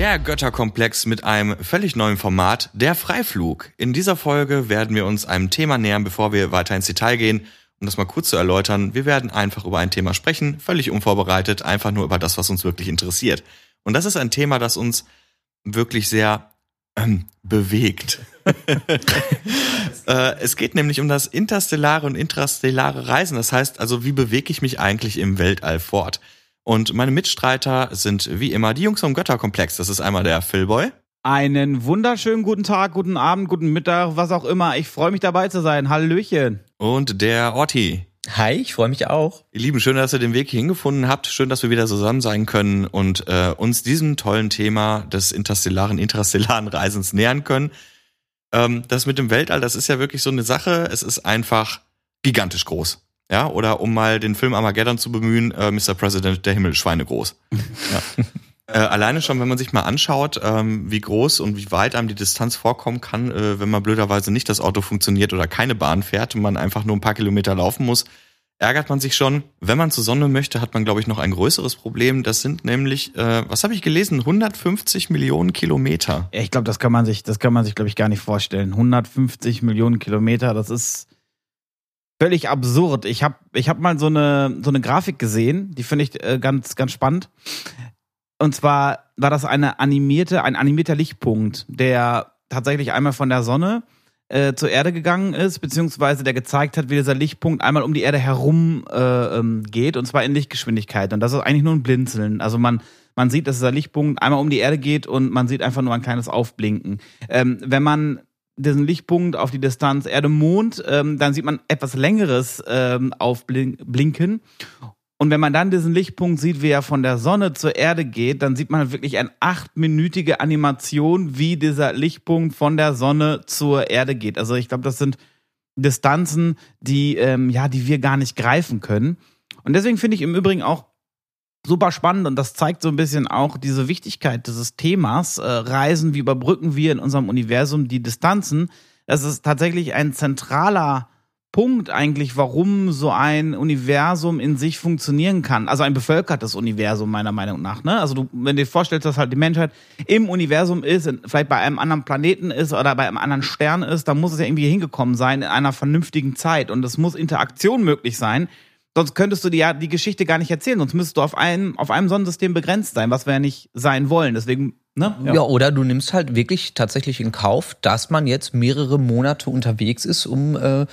Der Götterkomplex mit einem völlig neuen Format, der Freiflug. In dieser Folge werden wir uns einem Thema nähern, bevor wir weiter ins Detail gehen. Um das mal kurz zu erläutern, wir werden einfach über ein Thema sprechen, völlig unvorbereitet, einfach nur über das, was uns wirklich interessiert. Und das ist ein Thema, das uns wirklich sehr ähm, bewegt. äh, es geht nämlich um das interstellare und intrastellare Reisen. Das heißt also, wie bewege ich mich eigentlich im Weltall fort? Und meine Mitstreiter sind wie immer die Jungs vom Götterkomplex. Das ist einmal der Philboy. Einen wunderschönen guten Tag, guten Abend, guten Mittag, was auch immer. Ich freue mich dabei zu sein. Hallöchen. Und der Orti. Hi, ich freue mich auch. Ihr Lieben, schön, dass ihr den Weg hier hingefunden habt. Schön, dass wir wieder zusammen sein können und äh, uns diesem tollen Thema des interstellaren, intrastellaren Reisens nähern können. Ähm, das mit dem Weltall, das ist ja wirklich so eine Sache. Es ist einfach gigantisch groß. Ja, oder um mal den Film Armageddon zu bemühen, äh, Mr. President, der Himmel Schweine groß. Ja. äh, alleine schon, wenn man sich mal anschaut, ähm, wie groß und wie weit einem die Distanz vorkommen kann, äh, wenn man blöderweise nicht das Auto funktioniert oder keine Bahn fährt und man einfach nur ein paar Kilometer laufen muss, ärgert man sich schon. Wenn man zur Sonne möchte, hat man, glaube ich, noch ein größeres Problem. Das sind nämlich, äh, was habe ich gelesen, 150 Millionen Kilometer. Ja, ich glaube, das kann man sich, das kann man sich, glaube ich, gar nicht vorstellen. 150 Millionen Kilometer, das ist völlig absurd. Ich habe ich hab mal so eine, so eine Grafik gesehen, die finde ich äh, ganz, ganz spannend. Und zwar war das eine animierte, ein animierter Lichtpunkt, der tatsächlich einmal von der Sonne äh, zur Erde gegangen ist, beziehungsweise der gezeigt hat, wie dieser Lichtpunkt einmal um die Erde herum äh, ähm, geht, und zwar in Lichtgeschwindigkeit. Und das ist eigentlich nur ein Blinzeln. Also man, man sieht, dass dieser Lichtpunkt einmal um die Erde geht und man sieht einfach nur ein kleines Aufblinken. Ähm, wenn man diesen Lichtpunkt auf die Distanz Erde-Mond, ähm, dann sieht man etwas längeres ähm, Aufblinken. Und wenn man dann diesen Lichtpunkt sieht, wie er von der Sonne zur Erde geht, dann sieht man wirklich eine achtminütige Animation, wie dieser Lichtpunkt von der Sonne zur Erde geht. Also ich glaube, das sind Distanzen, die ähm, ja, die wir gar nicht greifen können. Und deswegen finde ich im Übrigen auch super spannend und das zeigt so ein bisschen auch diese Wichtigkeit dieses Themas. Äh, Reisen, wie überbrücken wir in unserem Universum die Distanzen? Das ist tatsächlich ein zentraler Punkt eigentlich, warum so ein Universum in sich funktionieren kann. Also ein bevölkertes Universum meiner Meinung nach. Ne? Also du, wenn du dir vorstellst, dass halt die Menschheit im Universum ist, vielleicht bei einem anderen Planeten ist oder bei einem anderen Stern ist, dann muss es ja irgendwie hingekommen sein in einer vernünftigen Zeit und es muss Interaktion möglich sein Sonst könntest du dir ja die Geschichte gar nicht erzählen, sonst müsstest du auf einem, auf einem Sonnensystem begrenzt sein, was wir ja nicht sein wollen. Deswegen, ne? Ja. ja. oder du nimmst halt wirklich tatsächlich in Kauf, dass man jetzt mehrere Monate unterwegs ist, um äh,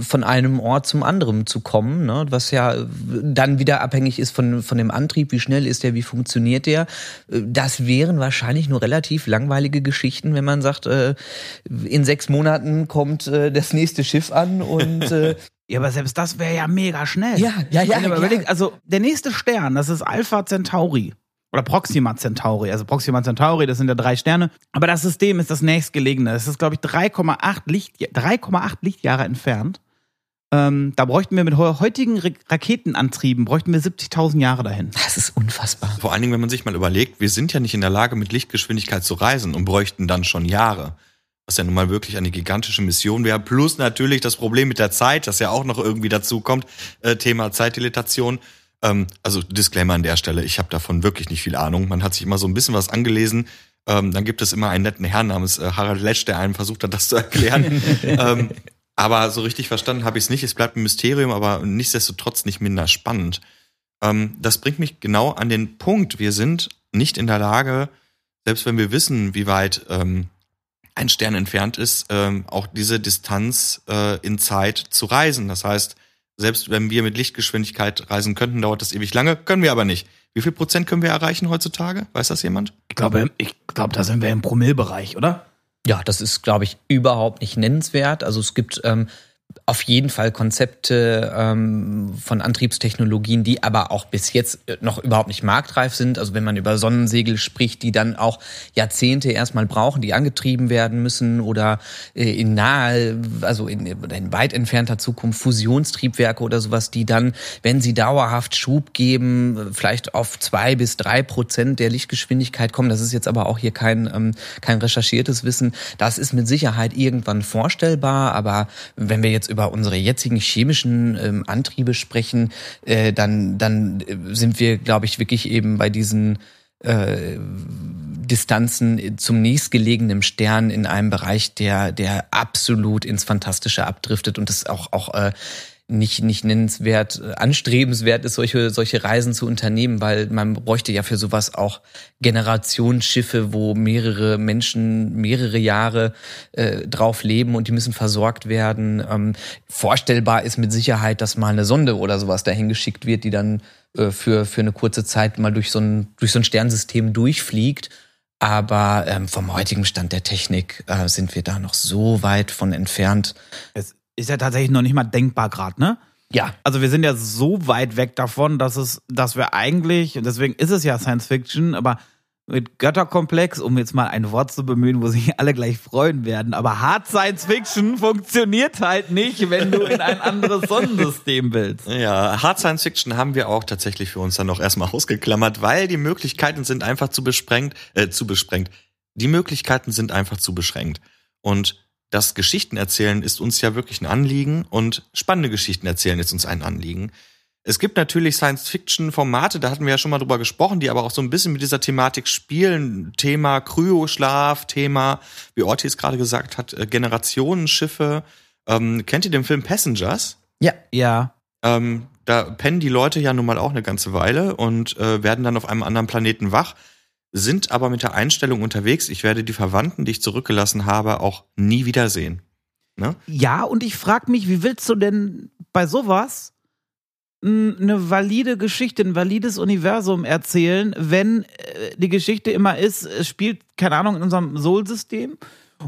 von einem Ort zum anderen zu kommen, ne? was ja dann wieder abhängig ist von, von dem Antrieb, wie schnell ist der, wie funktioniert der. Das wären wahrscheinlich nur relativ langweilige Geschichten, wenn man sagt, äh, in sechs Monaten kommt äh, das nächste Schiff an und äh, Ja, aber selbst das wäre ja mega schnell. Ja, ja, ja. ja. Überlegt, also der nächste Stern, das ist Alpha Centauri. Oder Proxima Centauri. Also Proxima Centauri, das sind ja drei Sterne. Aber das System ist das nächstgelegene. Es ist, glaube ich, 3,8 Licht, 3,8 Lichtjahre entfernt. Ähm, da bräuchten wir mit heutigen Raketenantrieben, bräuchten wir 70.000 Jahre dahin. Das ist unfassbar. Vor allen Dingen, wenn man sich mal überlegt, wir sind ja nicht in der Lage, mit Lichtgeschwindigkeit zu reisen und bräuchten dann schon Jahre was ja nun mal wirklich eine gigantische Mission wäre. Plus natürlich das Problem mit der Zeit, das ja auch noch irgendwie dazu kommt. Äh, Thema Zeitdilatation. Ähm, also Disclaimer an der Stelle, ich habe davon wirklich nicht viel Ahnung. Man hat sich immer so ein bisschen was angelesen. Ähm, dann gibt es immer einen netten Herrn namens äh, Harald Lesch, der einem versucht hat, das zu erklären. ähm, aber so richtig verstanden habe ich es nicht. Es bleibt ein Mysterium, aber nichtsdestotrotz nicht minder spannend. Ähm, das bringt mich genau an den Punkt. Wir sind nicht in der Lage, selbst wenn wir wissen, wie weit ähm, ein Stern entfernt ist, ähm, auch diese Distanz äh, in Zeit zu reisen. Das heißt, selbst wenn wir mit Lichtgeschwindigkeit reisen könnten, dauert das ewig lange, können wir aber nicht. Wie viel Prozent können wir erreichen heutzutage? Weiß das jemand? Ich glaube, ich glaube, da sind wir im Promillbereich, oder? Ja, das ist, glaube ich, überhaupt nicht nennenswert. Also es gibt ähm, auf jeden Fall Konzepte ähm, von Antriebstechnologien, die aber auch bis jetzt äh, noch überhaupt nicht marktreif sind. Also wenn man über Sonnensegel spricht, die dann auch Jahrzehnte erstmal brauchen, die angetrieben werden müssen oder äh, in nahe, also in, in weit entfernter Zukunft Fusionstriebwerke oder sowas, die dann, wenn sie dauerhaft Schub geben, vielleicht auf zwei bis drei Prozent der Lichtgeschwindigkeit kommen. Das ist jetzt aber auch hier kein, ähm, kein recherchiertes Wissen. Das ist mit Sicherheit irgendwann vorstellbar, aber wenn wir jetzt über unsere jetzigen chemischen ähm, Antriebe sprechen, äh, dann, dann äh, sind wir, glaube ich, wirklich eben bei diesen äh, Distanzen zum nächstgelegenen Stern in einem Bereich, der, der absolut ins Fantastische abdriftet und das auch, auch äh, nicht, nicht nennenswert, äh, anstrebenswert ist, solche, solche Reisen zu unternehmen, weil man bräuchte ja für sowas auch Generationsschiffe, wo mehrere Menschen mehrere Jahre äh, drauf leben und die müssen versorgt werden. Ähm, vorstellbar ist mit Sicherheit, dass mal eine Sonde oder sowas dahin geschickt wird, die dann äh, für, für eine kurze Zeit mal durch so ein, durch so ein Sternsystem durchfliegt. Aber ähm, vom heutigen Stand der Technik äh, sind wir da noch so weit von entfernt. Es ist ja tatsächlich noch nicht mal denkbar gerade, ne? Ja. Also wir sind ja so weit weg davon, dass es, dass wir eigentlich, und deswegen ist es ja Science Fiction, aber mit Götterkomplex, um jetzt mal ein Wort zu bemühen, wo sich alle gleich freuen werden, aber Hard Science Fiction funktioniert halt nicht, wenn du in ein anderes Sonnensystem willst. Ja, Hard Science Fiction haben wir auch tatsächlich für uns dann noch erstmal ausgeklammert, weil die Möglichkeiten sind einfach zu besprengt, äh, zu besprengt. Die Möglichkeiten sind einfach zu beschränkt. Und das Geschichten erzählen ist uns ja wirklich ein Anliegen und spannende Geschichten erzählen ist uns ein Anliegen. Es gibt natürlich Science-Fiction-Formate, da hatten wir ja schon mal drüber gesprochen, die aber auch so ein bisschen mit dieser Thematik spielen. Thema Kryoschlaf, Thema, wie Ortiz gerade gesagt hat, äh, Generationenschiffe. Ähm, kennt ihr den Film Passengers? Ja. Ja. Ähm, da pennen die Leute ja nun mal auch eine ganze Weile und äh, werden dann auf einem anderen Planeten wach, sind aber mit der Einstellung unterwegs, ich werde die Verwandten, die ich zurückgelassen habe, auch nie wiedersehen. Ne? Ja, und ich frage mich, wie willst du denn bei sowas eine valide Geschichte, ein valides Universum erzählen, wenn äh, die Geschichte immer ist, es spielt, keine Ahnung, in unserem Sol-System.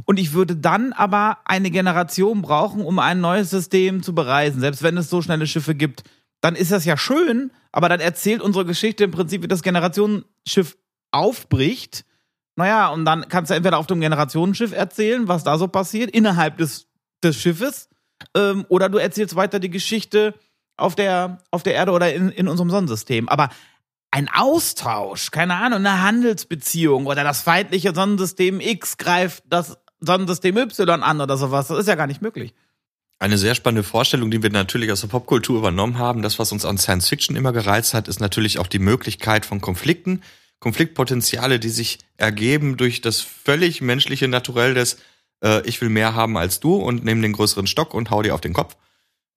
Und ich würde dann aber eine Generation brauchen, um ein neues System zu bereisen. Selbst wenn es so schnelle Schiffe gibt, dann ist das ja schön, aber dann erzählt unsere Geschichte im Prinzip, wie das Generationenschiff aufbricht. Naja, und dann kannst du entweder auf dem Generationenschiff erzählen, was da so passiert, innerhalb des, des Schiffes, ähm, oder du erzählst weiter die Geschichte auf der, auf der Erde oder in, in unserem Sonnensystem. Aber ein Austausch, keine Ahnung, eine Handelsbeziehung oder das feindliche Sonnensystem X greift das Sonnensystem Y an oder sowas, das ist ja gar nicht möglich. Eine sehr spannende Vorstellung, die wir natürlich aus der Popkultur übernommen haben. Das, was uns an Science Fiction immer gereizt hat, ist natürlich auch die Möglichkeit von Konflikten, Konfliktpotenziale, die sich ergeben durch das völlig menschliche Naturell des äh, Ich will mehr haben als du und nehme den größeren Stock und hau dir auf den Kopf.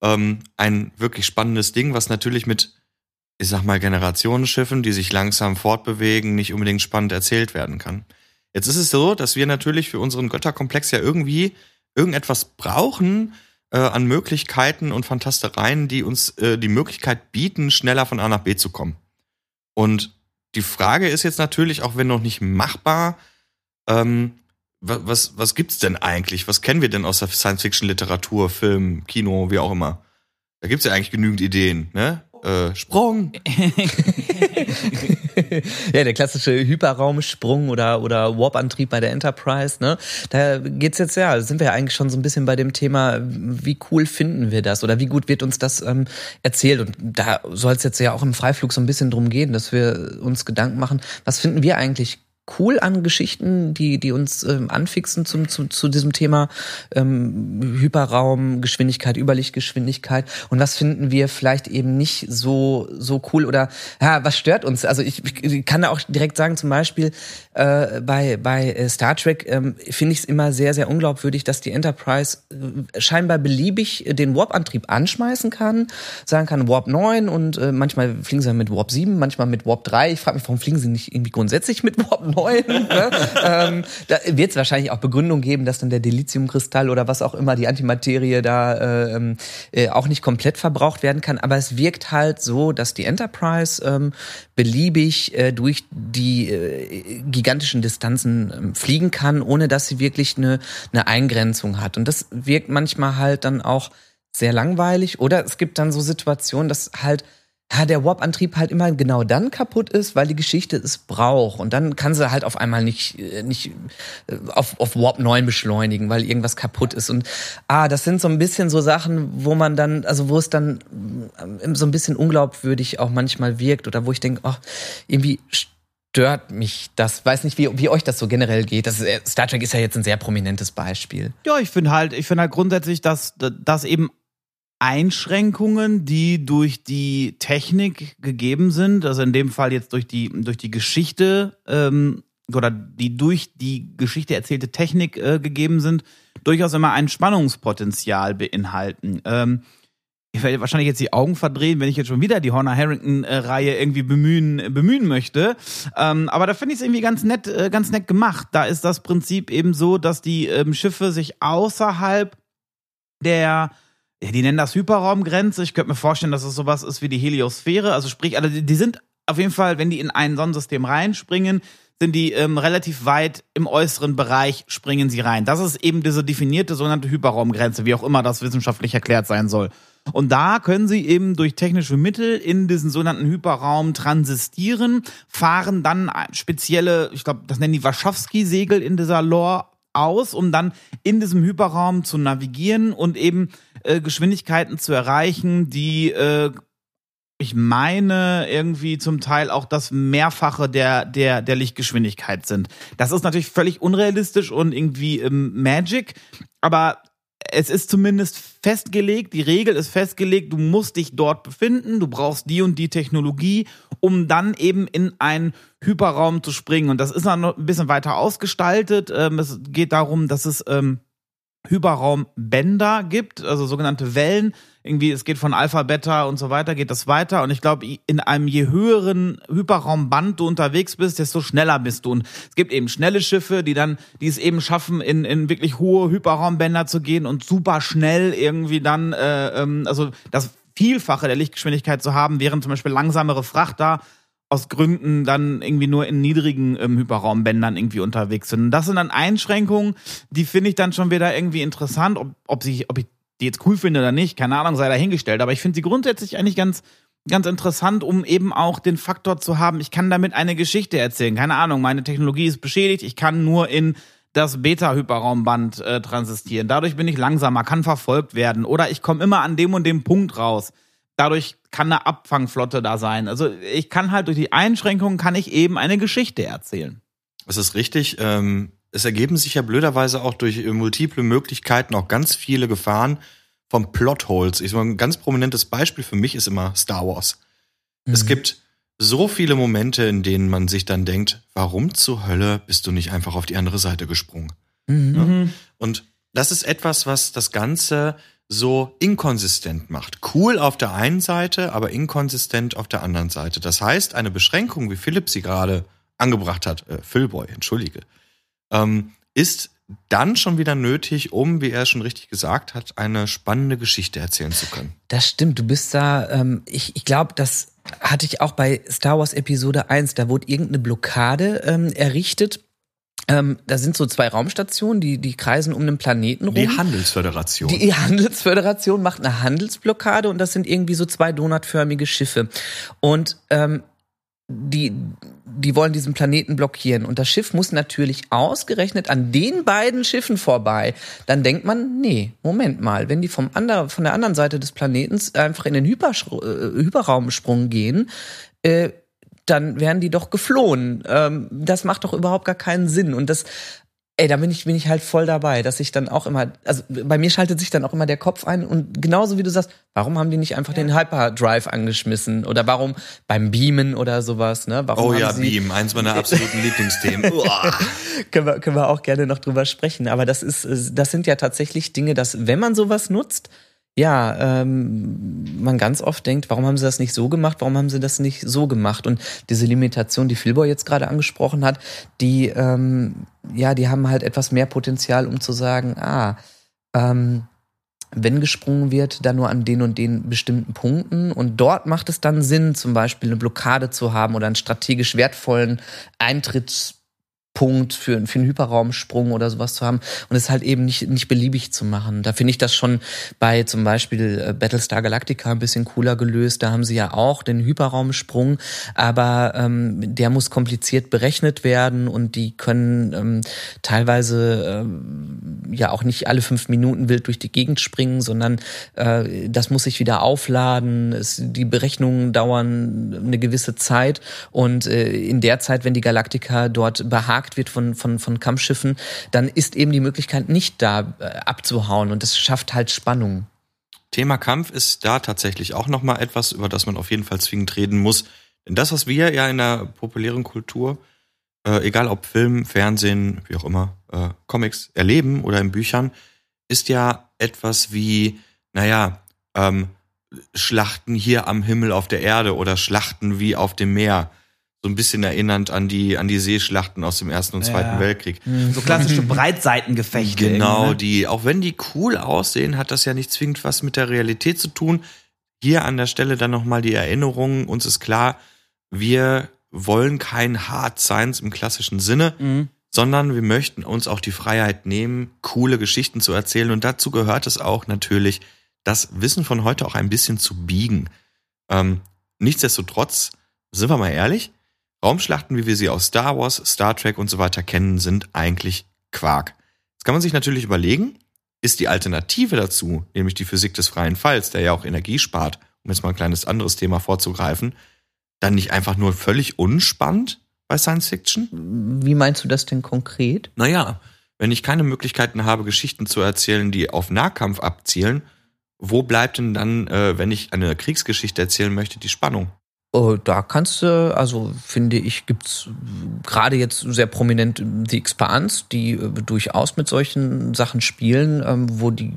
Ähm, ein wirklich spannendes Ding, was natürlich mit, ich sag mal, Generationenschiffen, die sich langsam fortbewegen, nicht unbedingt spannend erzählt werden kann. Jetzt ist es so, dass wir natürlich für unseren Götterkomplex ja irgendwie irgendetwas brauchen, äh, an Möglichkeiten und Fantastereien, die uns äh, die Möglichkeit bieten, schneller von A nach B zu kommen. Und die Frage ist jetzt natürlich, auch wenn noch nicht machbar, ähm, was, was, gibt's denn eigentlich? Was kennen wir denn aus der Science-Fiction-Literatur, Film, Kino, wie auch immer? Da gibt's ja eigentlich genügend Ideen, ne? Äh, Sprung. ja, der klassische Hyperraumsprung oder, oder Warp-Antrieb bei der Enterprise, ne? Da geht's jetzt ja, sind wir ja eigentlich schon so ein bisschen bei dem Thema, wie cool finden wir das oder wie gut wird uns das ähm, erzählt? Und da soll es jetzt ja auch im Freiflug so ein bisschen drum gehen, dass wir uns Gedanken machen, was finden wir eigentlich cool an Geschichten, die, die uns ähm, anfixen zum, zu, zu diesem Thema ähm, Hyperraum, Geschwindigkeit, Überlichtgeschwindigkeit. Und was finden wir vielleicht eben nicht so, so cool oder ja, was stört uns? Also ich, ich kann da auch direkt sagen, zum Beispiel äh, bei, bei äh, Star Trek ähm, finde ich es immer sehr, sehr unglaubwürdig, dass die Enterprise äh, scheinbar beliebig den Warp-Antrieb anschmeißen kann, sagen kann Warp 9 und äh, manchmal fliegen sie mit Warp 7, manchmal mit Warp 3. Ich frage mich, warum fliegen sie nicht irgendwie grundsätzlich mit Warp 9? Ne? ähm, da wird es wahrscheinlich auch Begründung geben, dass dann der Dilithiumkristall oder was auch immer, die Antimaterie da äh, ähm, äh, auch nicht komplett verbraucht werden kann. Aber es wirkt halt so, dass die Enterprise ähm, beliebig äh, durch die äh, gigantischen Distanzen äh, fliegen kann, ohne dass sie wirklich eine, eine Eingrenzung hat. Und das wirkt manchmal halt dann auch sehr langweilig. Oder es gibt dann so Situationen, dass halt ja, der Warp-Antrieb halt immer genau dann kaputt ist, weil die Geschichte es braucht. Und dann kann sie halt auf einmal nicht, äh, nicht äh, auf, auf Warp 9 beschleunigen, weil irgendwas kaputt ist. Und ah, das sind so ein bisschen so Sachen, wo man dann, also wo es dann äh, so ein bisschen unglaubwürdig auch manchmal wirkt oder wo ich denke, ach, irgendwie stört mich das. Weiß nicht, wie, wie euch das so generell geht. Das ist, Star Trek ist ja jetzt ein sehr prominentes Beispiel. Ja, ich finde halt, ich finde halt grundsätzlich, dass, dass eben Einschränkungen, die durch die Technik gegeben sind, also in dem Fall jetzt durch die, durch die Geschichte, ähm, oder die durch die Geschichte erzählte Technik äh, gegeben sind, durchaus immer ein Spannungspotenzial beinhalten. Ähm, ich werde wahrscheinlich jetzt die Augen verdrehen, wenn ich jetzt schon wieder die Horner Harrington-Reihe irgendwie bemühen, bemühen möchte. Ähm, aber da finde ich es irgendwie ganz nett, äh, ganz nett gemacht. Da ist das Prinzip eben so, dass die ähm, Schiffe sich außerhalb der ja, die nennen das Hyperraumgrenze. Ich könnte mir vorstellen, dass es sowas ist wie die Heliosphäre. Also sprich, also die sind auf jeden Fall, wenn die in ein Sonnensystem reinspringen, sind die ähm, relativ weit im äußeren Bereich springen sie rein. Das ist eben diese definierte sogenannte Hyperraumgrenze, wie auch immer das wissenschaftlich erklärt sein soll. Und da können sie eben durch technische Mittel in diesen sogenannten Hyperraum transistieren, fahren dann spezielle, ich glaube, das nennen die Warschawski-Segel in dieser Lore aus, um dann in diesem Hyperraum zu navigieren und eben äh, Geschwindigkeiten zu erreichen, die äh, ich meine, irgendwie zum Teil auch das Mehrfache der, der, der Lichtgeschwindigkeit sind. Das ist natürlich völlig unrealistisch und irgendwie ähm, Magic, aber es ist zumindest festgelegt, die Regel ist festgelegt, du musst dich dort befinden, du brauchst die und die Technologie, um dann eben in einen Hyperraum zu springen. Und das ist dann noch ein bisschen weiter ausgestaltet. Ähm, es geht darum, dass es ähm, Hyperraumbänder gibt, also sogenannte Wellen. Irgendwie, es geht von Alpha, Beta und so weiter, geht das weiter. Und ich glaube, in einem je höheren Hyperraumband du unterwegs bist, desto schneller bist du. Und es gibt eben schnelle Schiffe, die dann, die es eben schaffen, in, in wirklich hohe Hyperraumbänder zu gehen und super schnell irgendwie dann, äh, ähm, also das Vielfache der Lichtgeschwindigkeit zu haben, während zum Beispiel langsamere Frachter aus Gründen dann irgendwie nur in niedrigen ähm, Hyperraumbändern irgendwie unterwegs sind. Und das sind dann Einschränkungen, die finde ich dann schon wieder irgendwie interessant, ob, ob, sich, ob ich die jetzt cool finde oder nicht, keine Ahnung, sei dahingestellt. Aber ich finde sie grundsätzlich eigentlich ganz, ganz interessant, um eben auch den Faktor zu haben, ich kann damit eine Geschichte erzählen. Keine Ahnung, meine Technologie ist beschädigt, ich kann nur in das Beta-Hyperraumband äh, transistieren. Dadurch bin ich langsamer, kann verfolgt werden. Oder ich komme immer an dem und dem Punkt raus dadurch kann eine Abfangflotte da sein. Also ich kann halt durch die Einschränkungen kann ich eben eine Geschichte erzählen. Das ist richtig. Ähm, es ergeben sich ja blöderweise auch durch äh, multiple Möglichkeiten auch ganz viele Gefahren von Plotholes. Ich sag mal, ein ganz prominentes Beispiel für mich ist immer Star Wars. Mhm. Es gibt so viele Momente, in denen man sich dann denkt, warum zur Hölle bist du nicht einfach auf die andere Seite gesprungen? Mhm. Ja? Und das ist etwas, was das Ganze so inkonsistent macht. Cool auf der einen Seite, aber inkonsistent auf der anderen Seite. Das heißt, eine Beschränkung, wie Philipp sie gerade angebracht hat, äh, Philboy, entschuldige, ähm, ist dann schon wieder nötig, um, wie er schon richtig gesagt hat, eine spannende Geschichte erzählen zu können. Das stimmt, du bist da, ähm, ich, ich glaube, das hatte ich auch bei Star Wars Episode 1, da wurde irgendeine Blockade ähm, errichtet ähm, da sind so zwei Raumstationen, die, die kreisen um einen Planeten rum. Die Handelsföderation. Die Handelsföderation macht eine Handelsblockade und das sind irgendwie so zwei donutförmige Schiffe. Und ähm, die, die wollen diesen Planeten blockieren. Und das Schiff muss natürlich ausgerechnet an den beiden Schiffen vorbei. Dann denkt man, nee, Moment mal, wenn die vom ander, von der anderen Seite des Planetens einfach in den Hypersch äh, Hyperraumsprung gehen, äh, dann wären die doch geflohen. Ähm, das macht doch überhaupt gar keinen Sinn. Und das, ey, da bin ich, bin ich halt voll dabei, dass ich dann auch immer, also bei mir schaltet sich dann auch immer der Kopf ein und genauso wie du sagst, warum haben die nicht einfach ja. den Hyperdrive angeschmissen oder warum beim Beamen oder sowas, ne? Warum oh ja, Beam, eins meiner absoluten Lieblingsthemen. können, wir, können wir auch gerne noch drüber sprechen, aber das ist, das sind ja tatsächlich Dinge, dass wenn man sowas nutzt, ja, ähm, man ganz oft denkt, warum haben sie das nicht so gemacht, warum haben sie das nicht so gemacht? Und diese Limitation, die Philboy jetzt gerade angesprochen hat, die, ähm, ja, die haben halt etwas mehr Potenzial, um zu sagen, ah, ähm, wenn gesprungen wird, dann nur an den und den bestimmten Punkten. Und dort macht es dann Sinn, zum Beispiel eine Blockade zu haben oder einen strategisch wertvollen Eintritts Punkt für, für einen Hyperraumsprung oder sowas zu haben und es halt eben nicht, nicht beliebig zu machen. Da finde ich das schon bei zum Beispiel äh, Battlestar Galactica ein bisschen cooler gelöst. Da haben sie ja auch den Hyperraumsprung, aber ähm, der muss kompliziert berechnet werden und die können ähm, teilweise ähm, ja auch nicht alle fünf Minuten wild durch die Gegend springen, sondern äh, das muss sich wieder aufladen. Es, die Berechnungen dauern eine gewisse Zeit und äh, in der Zeit, wenn die Galactica dort behagt gejagt wird von, von, von Kampfschiffen, dann ist eben die Möglichkeit nicht da äh, abzuhauen und das schafft halt Spannung. Thema Kampf ist da tatsächlich auch nochmal etwas, über das man auf jeden Fall zwingend reden muss. Denn das, was wir ja in der populären Kultur äh, egal ob Film, Fernsehen, wie auch immer, äh, Comics erleben oder in Büchern, ist ja etwas wie, naja, ähm, Schlachten hier am Himmel auf der Erde oder Schlachten wie auf dem Meer. So ein bisschen erinnernd an die, an die Seeschlachten aus dem Ersten und Zweiten Ja. Weltkrieg. So klassische Breitseitengefechte. Genau, ne? die, auch wenn die cool aussehen, hat das ja nicht zwingend was mit der Realität zu tun. Hier an der Stelle dann nochmal die Erinnerung. Uns ist klar, wir wollen kein Hard Science im klassischen Sinne, Mhm. sondern wir möchten uns auch die Freiheit nehmen, coole Geschichten zu erzählen. Und dazu gehört es auch natürlich, das Wissen von heute auch ein bisschen zu biegen. Ähm, nichtsdestotrotz, sind wir mal ehrlich, Raumschlachten, wie wir sie aus Star Wars, Star Trek und so weiter kennen, sind eigentlich Quark. Jetzt kann man sich natürlich überlegen, ist die Alternative dazu, nämlich die Physik des freien Falls, der ja auch Energie spart, um jetzt mal ein kleines anderes Thema vorzugreifen, dann nicht einfach nur völlig unspannend bei Science Fiction? Wie meinst du das denn konkret? Naja, wenn ich keine Möglichkeiten habe, Geschichten zu erzählen, die auf Nahkampf abzielen, wo bleibt denn dann, äh, wenn ich eine Kriegsgeschichte erzählen möchte, die Spannung? Oh, da kannst du, also finde ich, gibt's gerade jetzt sehr prominent die äh, durchaus mit solchen Sachen spielen, ähm, wo die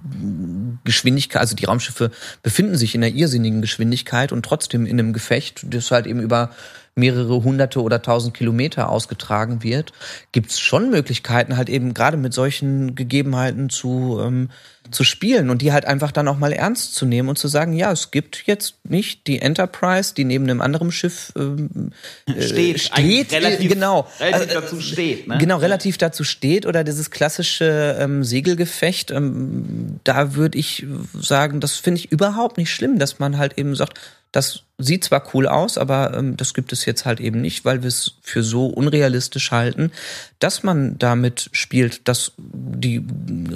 Geschwindigkeit, also die Raumschiffe befinden sich in einer irrsinnigen Geschwindigkeit und trotzdem in einem Gefecht, das halt eben über mehrere hunderte oder tausend Kilometer ausgetragen wird, gibt's schon Möglichkeiten, halt eben gerade mit solchen Gegebenheiten zu, ähm, zu spielen und die halt einfach dann auch mal ernst zu nehmen und zu sagen, ja, es gibt jetzt nicht die Enterprise, die neben einem anderen Schiff ähm, äh, Steht, steht relativ- äh, genau, relativ Äh, dazu steht, ne? genau relativ dazu steht oder dieses klassische ähm, Segelgefecht, ähm, da würde ich sagen, das finde ich überhaupt nicht schlimm, dass man halt eben sagt, das sieht zwar cool aus, aber ähm, das gibt es jetzt halt eben nicht, weil wir es für so unrealistisch halten, dass man damit spielt, dass die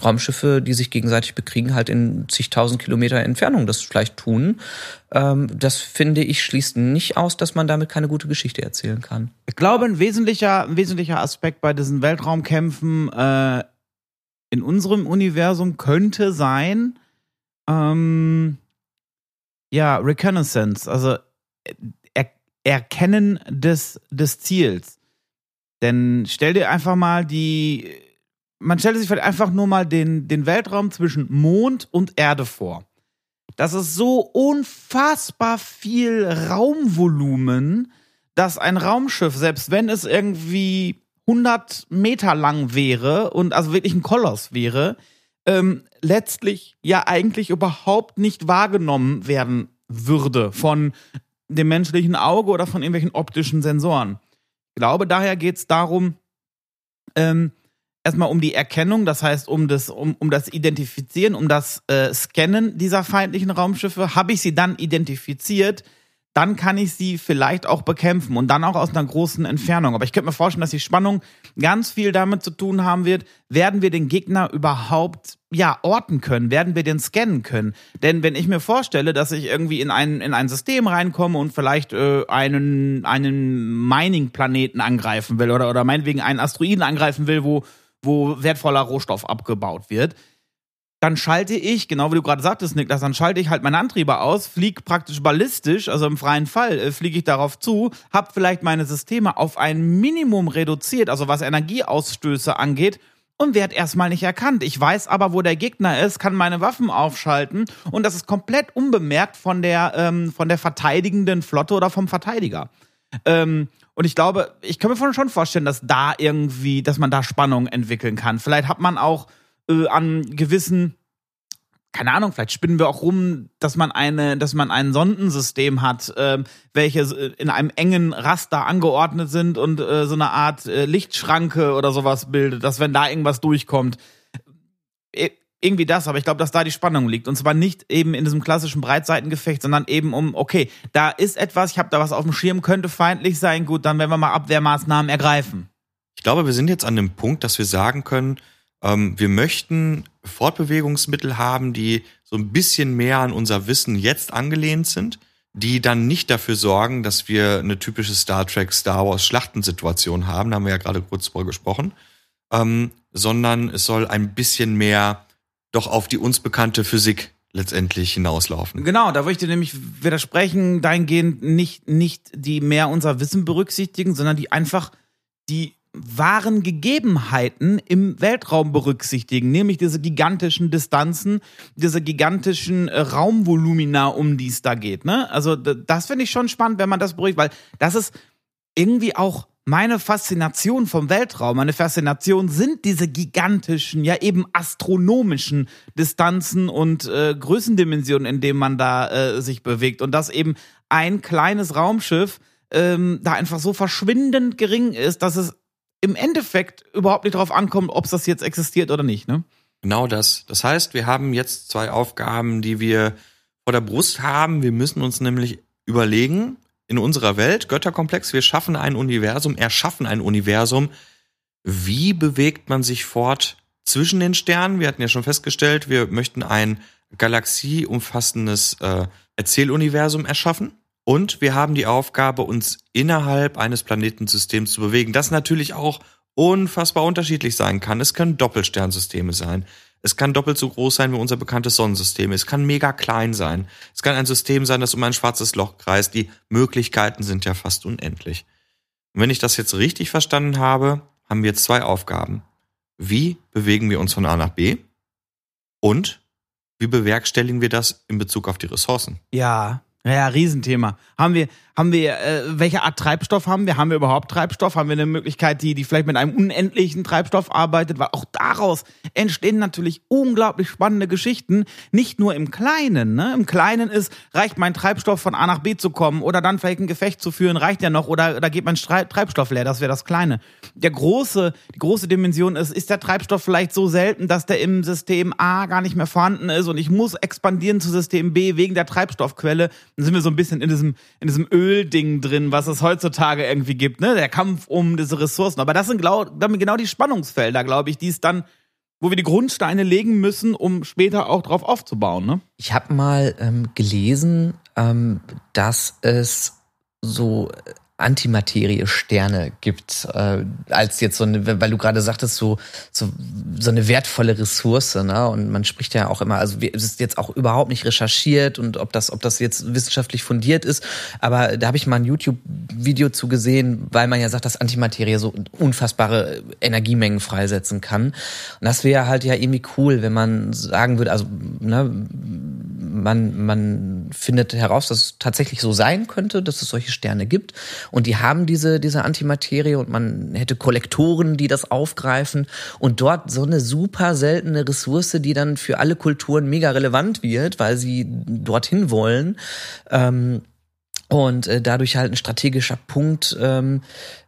Raumschiffe, die sich gegenseitig bekriegen, halt in zigtausend Kilometer Entfernung das vielleicht tun. Ähm, das finde ich schließt nicht aus, dass man damit keine gute Geschichte erzählen kann. Ich glaube, ein wesentlicher, ein wesentlicher Aspekt bei diesen Weltraumkämpfen äh, in unserem Universum könnte sein, ähm, ja, Reconnaissance, also er Erkennen des, des Ziels. Denn stell dir einfach mal die, man stellt sich vielleicht einfach nur mal den, den Weltraum zwischen Mond und Erde vor. Das ist so unfassbar viel Raumvolumen, dass ein Raumschiff, selbst wenn es irgendwie 100 Meter lang wäre und also wirklich ein Koloss wäre, ähm, letztlich ja eigentlich überhaupt nicht wahrgenommen werden würde von dem menschlichen Auge oder von irgendwelchen optischen Sensoren. Ich glaube, daher geht es darum, ähm, erstmal um die Erkennung, das heißt um das, um, um das Identifizieren, um das äh, Scannen dieser feindlichen Raumschiffe. Habe ich sie dann identifiziert, dann kann ich sie vielleicht auch bekämpfen und dann auch aus einer großen Entfernung. Aber ich könnte mir vorstellen, dass die Spannung ganz viel damit zu tun haben wird, werden wir den Gegner überhaupt ja orten können, werden wir den scannen können. Denn wenn ich mir vorstelle, dass ich irgendwie in ein, in ein System reinkomme und vielleicht äh, einen, einen Mining-Planeten angreifen will oder, oder meinetwegen einen Asteroiden angreifen will, wo, wo wertvoller Rohstoff abgebaut wird, dann schalte ich, genau wie du gerade sagtest, Niklas, dann schalte ich halt meine Antriebe aus, fliege praktisch ballistisch, also im freien Fall äh, fliege ich darauf zu, habe vielleicht meine Systeme auf ein Minimum reduziert, also was Energieausstöße angeht, und werde erstmal nicht erkannt. Ich weiß aber, wo der Gegner ist, kann meine Waffen aufschalten und das ist komplett unbemerkt von der, ähm, von der verteidigenden Flotte oder vom Verteidiger. Ähm, und ich glaube, ich kann mir schon vorstellen, dass da irgendwie, dass man da Spannung entwickeln kann. Vielleicht hat man auch äh, an gewissen, keine Ahnung, vielleicht spinnen wir auch rum, dass man eine, dass man ein Sondensystem hat, ähm, welche äh, in einem engen Raster angeordnet sind und äh, so eine Art äh, Lichtschranke oder sowas bildet, dass wenn da irgendwas durchkommt, äh, irgendwie das, aber ich glaube, dass da die Spannung liegt. Und zwar nicht eben in diesem klassischen Breitseitengefecht, sondern eben um, okay, da ist etwas, ich habe da was auf dem Schirm, könnte feindlich sein, gut, dann werden wir mal Abwehrmaßnahmen ergreifen. Ich glaube, wir sind jetzt an dem Punkt, dass wir sagen können, ähm, wir möchten Fortbewegungsmittel haben, die so ein bisschen mehr an unser Wissen jetzt angelehnt sind, die dann nicht dafür sorgen, dass wir eine typische Star Trek, Star Wars Schlachtensituation haben, da haben wir ja gerade kurz drüber gesprochen, ähm, sondern es soll ein bisschen mehr doch auf die uns bekannte Physik letztendlich hinauslaufen. Genau, da würde ich dir nämlich widersprechen, dahingehend nicht, nicht die mehr unser Wissen berücksichtigen, sondern die einfach die wahren Gegebenheiten im Weltraum berücksichtigen, nämlich diese gigantischen Distanzen, diese gigantischen äh, Raumvolumina, um die es da geht. Ne? Also das finde ich schon spannend, wenn man das beruhigt, weil das ist irgendwie auch meine Faszination vom Weltraum, meine Faszination sind diese gigantischen, ja eben astronomischen Distanzen und äh, Größendimensionen, in denen man da äh, sich bewegt. Und dass eben ein kleines Raumschiff ähm, da einfach so verschwindend gering ist, dass es im Endeffekt überhaupt nicht darauf ankommt, ob das jetzt existiert oder nicht. Ne? Genau das. Das heißt, wir haben jetzt zwei Aufgaben, die wir vor der Brust haben. Wir müssen uns nämlich überlegen, in unserer Welt, Götterkomplex, wir schaffen ein Universum, erschaffen ein Universum. Wie bewegt man sich fort zwischen den Sternen? Wir hatten ja schon festgestellt, wir möchten ein galaxieumfassendes äh, Erzähluniversum erschaffen. Und wir haben die Aufgabe, uns innerhalb eines Planetensystems zu bewegen, das natürlich auch unfassbar unterschiedlich sein kann. Es können Doppelsternsysteme sein. Es kann doppelt so groß sein wie unser bekanntes Sonnensystem. Es kann mega klein sein. Es kann ein System sein, das um ein schwarzes Loch kreist. Die Möglichkeiten sind ja fast unendlich. Und wenn ich das jetzt richtig verstanden habe, haben wir zwei Aufgaben. Wie bewegen wir uns von A nach B? Und wie bewerkstelligen wir das in Bezug auf die Ressourcen? Ja, ja, Riesenthema. Haben wir, haben wir, äh, welche Art Treibstoff haben wir? Haben wir überhaupt Treibstoff? Haben wir eine Möglichkeit, die, die vielleicht mit einem unendlichen Treibstoff arbeitet? Weil auch daraus entstehen natürlich unglaublich spannende Geschichten. Nicht nur im Kleinen, ne? Im Kleinen ist, reicht mein Treibstoff von A nach B zu kommen oder dann vielleicht ein Gefecht zu führen, reicht ja noch oder da geht mein Treibstoff leer. Das wäre das Kleine. Der große, die große Dimension ist, ist der Treibstoff vielleicht so selten, dass der im System A gar nicht mehr vorhanden ist und ich muss expandieren zu System B wegen der Treibstoffquelle. Sind wir so ein bisschen in diesem, in diesem Ölding drin, was es heutzutage irgendwie gibt, ne? Der Kampf um diese Ressourcen. Aber das sind glaub, genau die Spannungsfelder, glaube ich, die es dann, wo wir die Grundsteine legen müssen, um später auch drauf aufzubauen, ne? Ich habe mal ähm, gelesen, ähm, dass es so Antimaterie-Sterne gibt, äh, als jetzt so eine, weil du gerade sagtest, so, so, so eine wertvolle Ressource, ne? Und man spricht ja auch immer, also es ist jetzt auch überhaupt nicht recherchiert und ob das, ob das jetzt wissenschaftlich fundiert ist, aber da habe ich mal ein YouTube-Video zu gesehen, weil man ja sagt, dass Antimaterie so unfassbare Energiemengen freisetzen kann. Und das wäre halt ja irgendwie cool, wenn man sagen würde, also, ne, man, man findet heraus, dass es tatsächlich so sein könnte, dass es solche Sterne gibt. Und die haben diese, diese Antimaterie und man hätte Kollektoren, die das aufgreifen und dort so eine super seltene Ressource, die dann für alle Kulturen mega relevant wird, weil sie dorthin wollen. Ähm, und äh, dadurch halt ein strategischer Punkt ähm,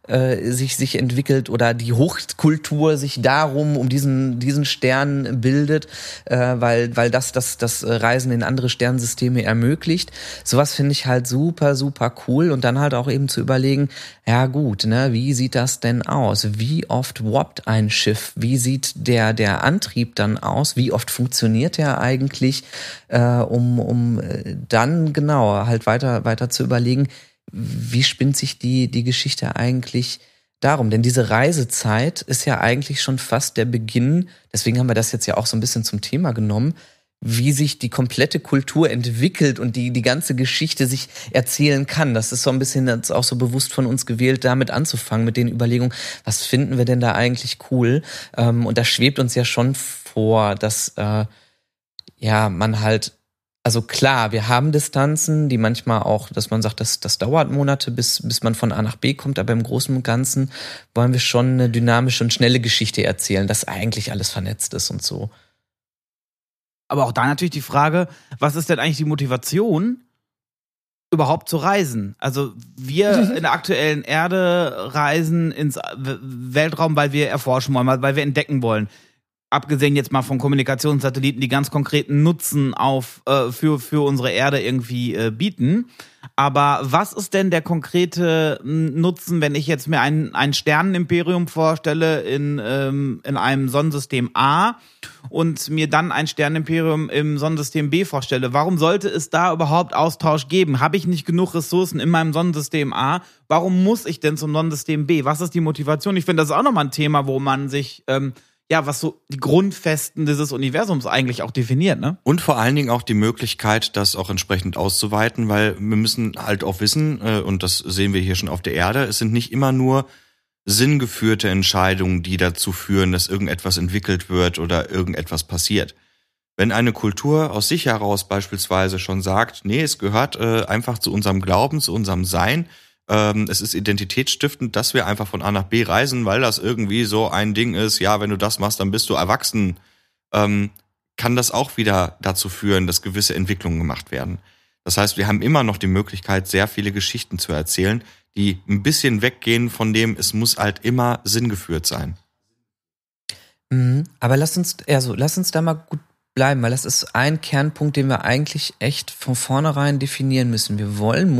äh, sich sich entwickelt oder die Hochkultur sich darum um diesen diesen Stern bildet, äh, weil weil das das das Reisen in andere Sternsysteme ermöglicht. Sowas finde ich halt super super cool und dann halt auch eben zu überlegen, ja gut, ne, wie sieht das denn aus? Wie oft warpt ein Schiff? Wie sieht der der Antrieb dann aus? Wie oft funktioniert der eigentlich, äh, um um äh, dann genau halt weiter weiter zu überlegen wie spinnt sich die, die Geschichte eigentlich darum? Denn diese Reisezeit ist ja eigentlich schon fast der Beginn, deswegen haben wir das jetzt ja auch so ein bisschen zum Thema genommen, wie sich die komplette Kultur entwickelt und die, die ganze Geschichte sich erzählen kann. Das ist so ein bisschen jetzt auch so bewusst von uns gewählt, damit anzufangen, mit den Überlegungen, was finden wir denn da eigentlich cool? Ähm, und da schwebt uns ja schon vor, dass äh, ja man halt also klar, wir haben Distanzen, die manchmal auch, dass man sagt, das, das dauert Monate, bis, bis man von A nach B kommt, aber im Großen und Ganzen wollen wir schon eine dynamische und schnelle Geschichte erzählen, dass eigentlich alles vernetzt ist und so. Aber auch da natürlich die Frage, was ist denn eigentlich die Motivation, überhaupt zu reisen? Also wir in der aktuellen Erde reisen ins Weltraum, weil wir erforschen wollen, weil wir entdecken wollen abgesehen jetzt mal von Kommunikationssatelliten, die ganz konkreten Nutzen auf äh, für für unsere Erde irgendwie äh, bieten. Aber was ist denn der konkrete Nutzen, wenn ich jetzt mir ein, ein Sternenimperium vorstelle in, ähm, in einem Sonnensystem A und mir dann ein Sternenimperium im Sonnensystem B vorstelle? Warum sollte es da überhaupt Austausch geben? Habe ich nicht genug Ressourcen in meinem Sonnensystem A? Warum muss ich denn zum Sonnensystem B? Was ist die Motivation? Ich finde, das ist auch nochmal ein Thema, wo man sich ähm, ja, was so die Grundfesten dieses Universums eigentlich auch definiert, ne? Und vor allen Dingen auch die Möglichkeit, das auch entsprechend auszuweiten, weil wir müssen halt auch wissen, äh, und das sehen wir hier schon auf der Erde, es sind nicht immer nur sinngeführte Entscheidungen, die dazu führen, dass irgendetwas entwickelt wird oder irgendetwas passiert. Wenn eine Kultur aus sich heraus beispielsweise schon sagt, nee, es gehört äh, einfach zu unserem Glauben, zu unserem Sein, ähm, es ist identitätsstiftend, dass wir einfach von A nach B reisen, weil das irgendwie so ein Ding ist, ja, wenn du das machst, dann bist du erwachsen, ähm, kann das auch wieder dazu führen, dass gewisse Entwicklungen gemacht werden. Das heißt, wir haben immer noch die Möglichkeit, sehr viele Geschichten zu erzählen, die ein bisschen weggehen von dem, es muss halt immer sinngeführt sein. Mhm. Aber lass uns, also lass uns da mal gut bleiben, weil das ist ein Kernpunkt, den wir eigentlich echt von vornherein definieren müssen. Wir wollen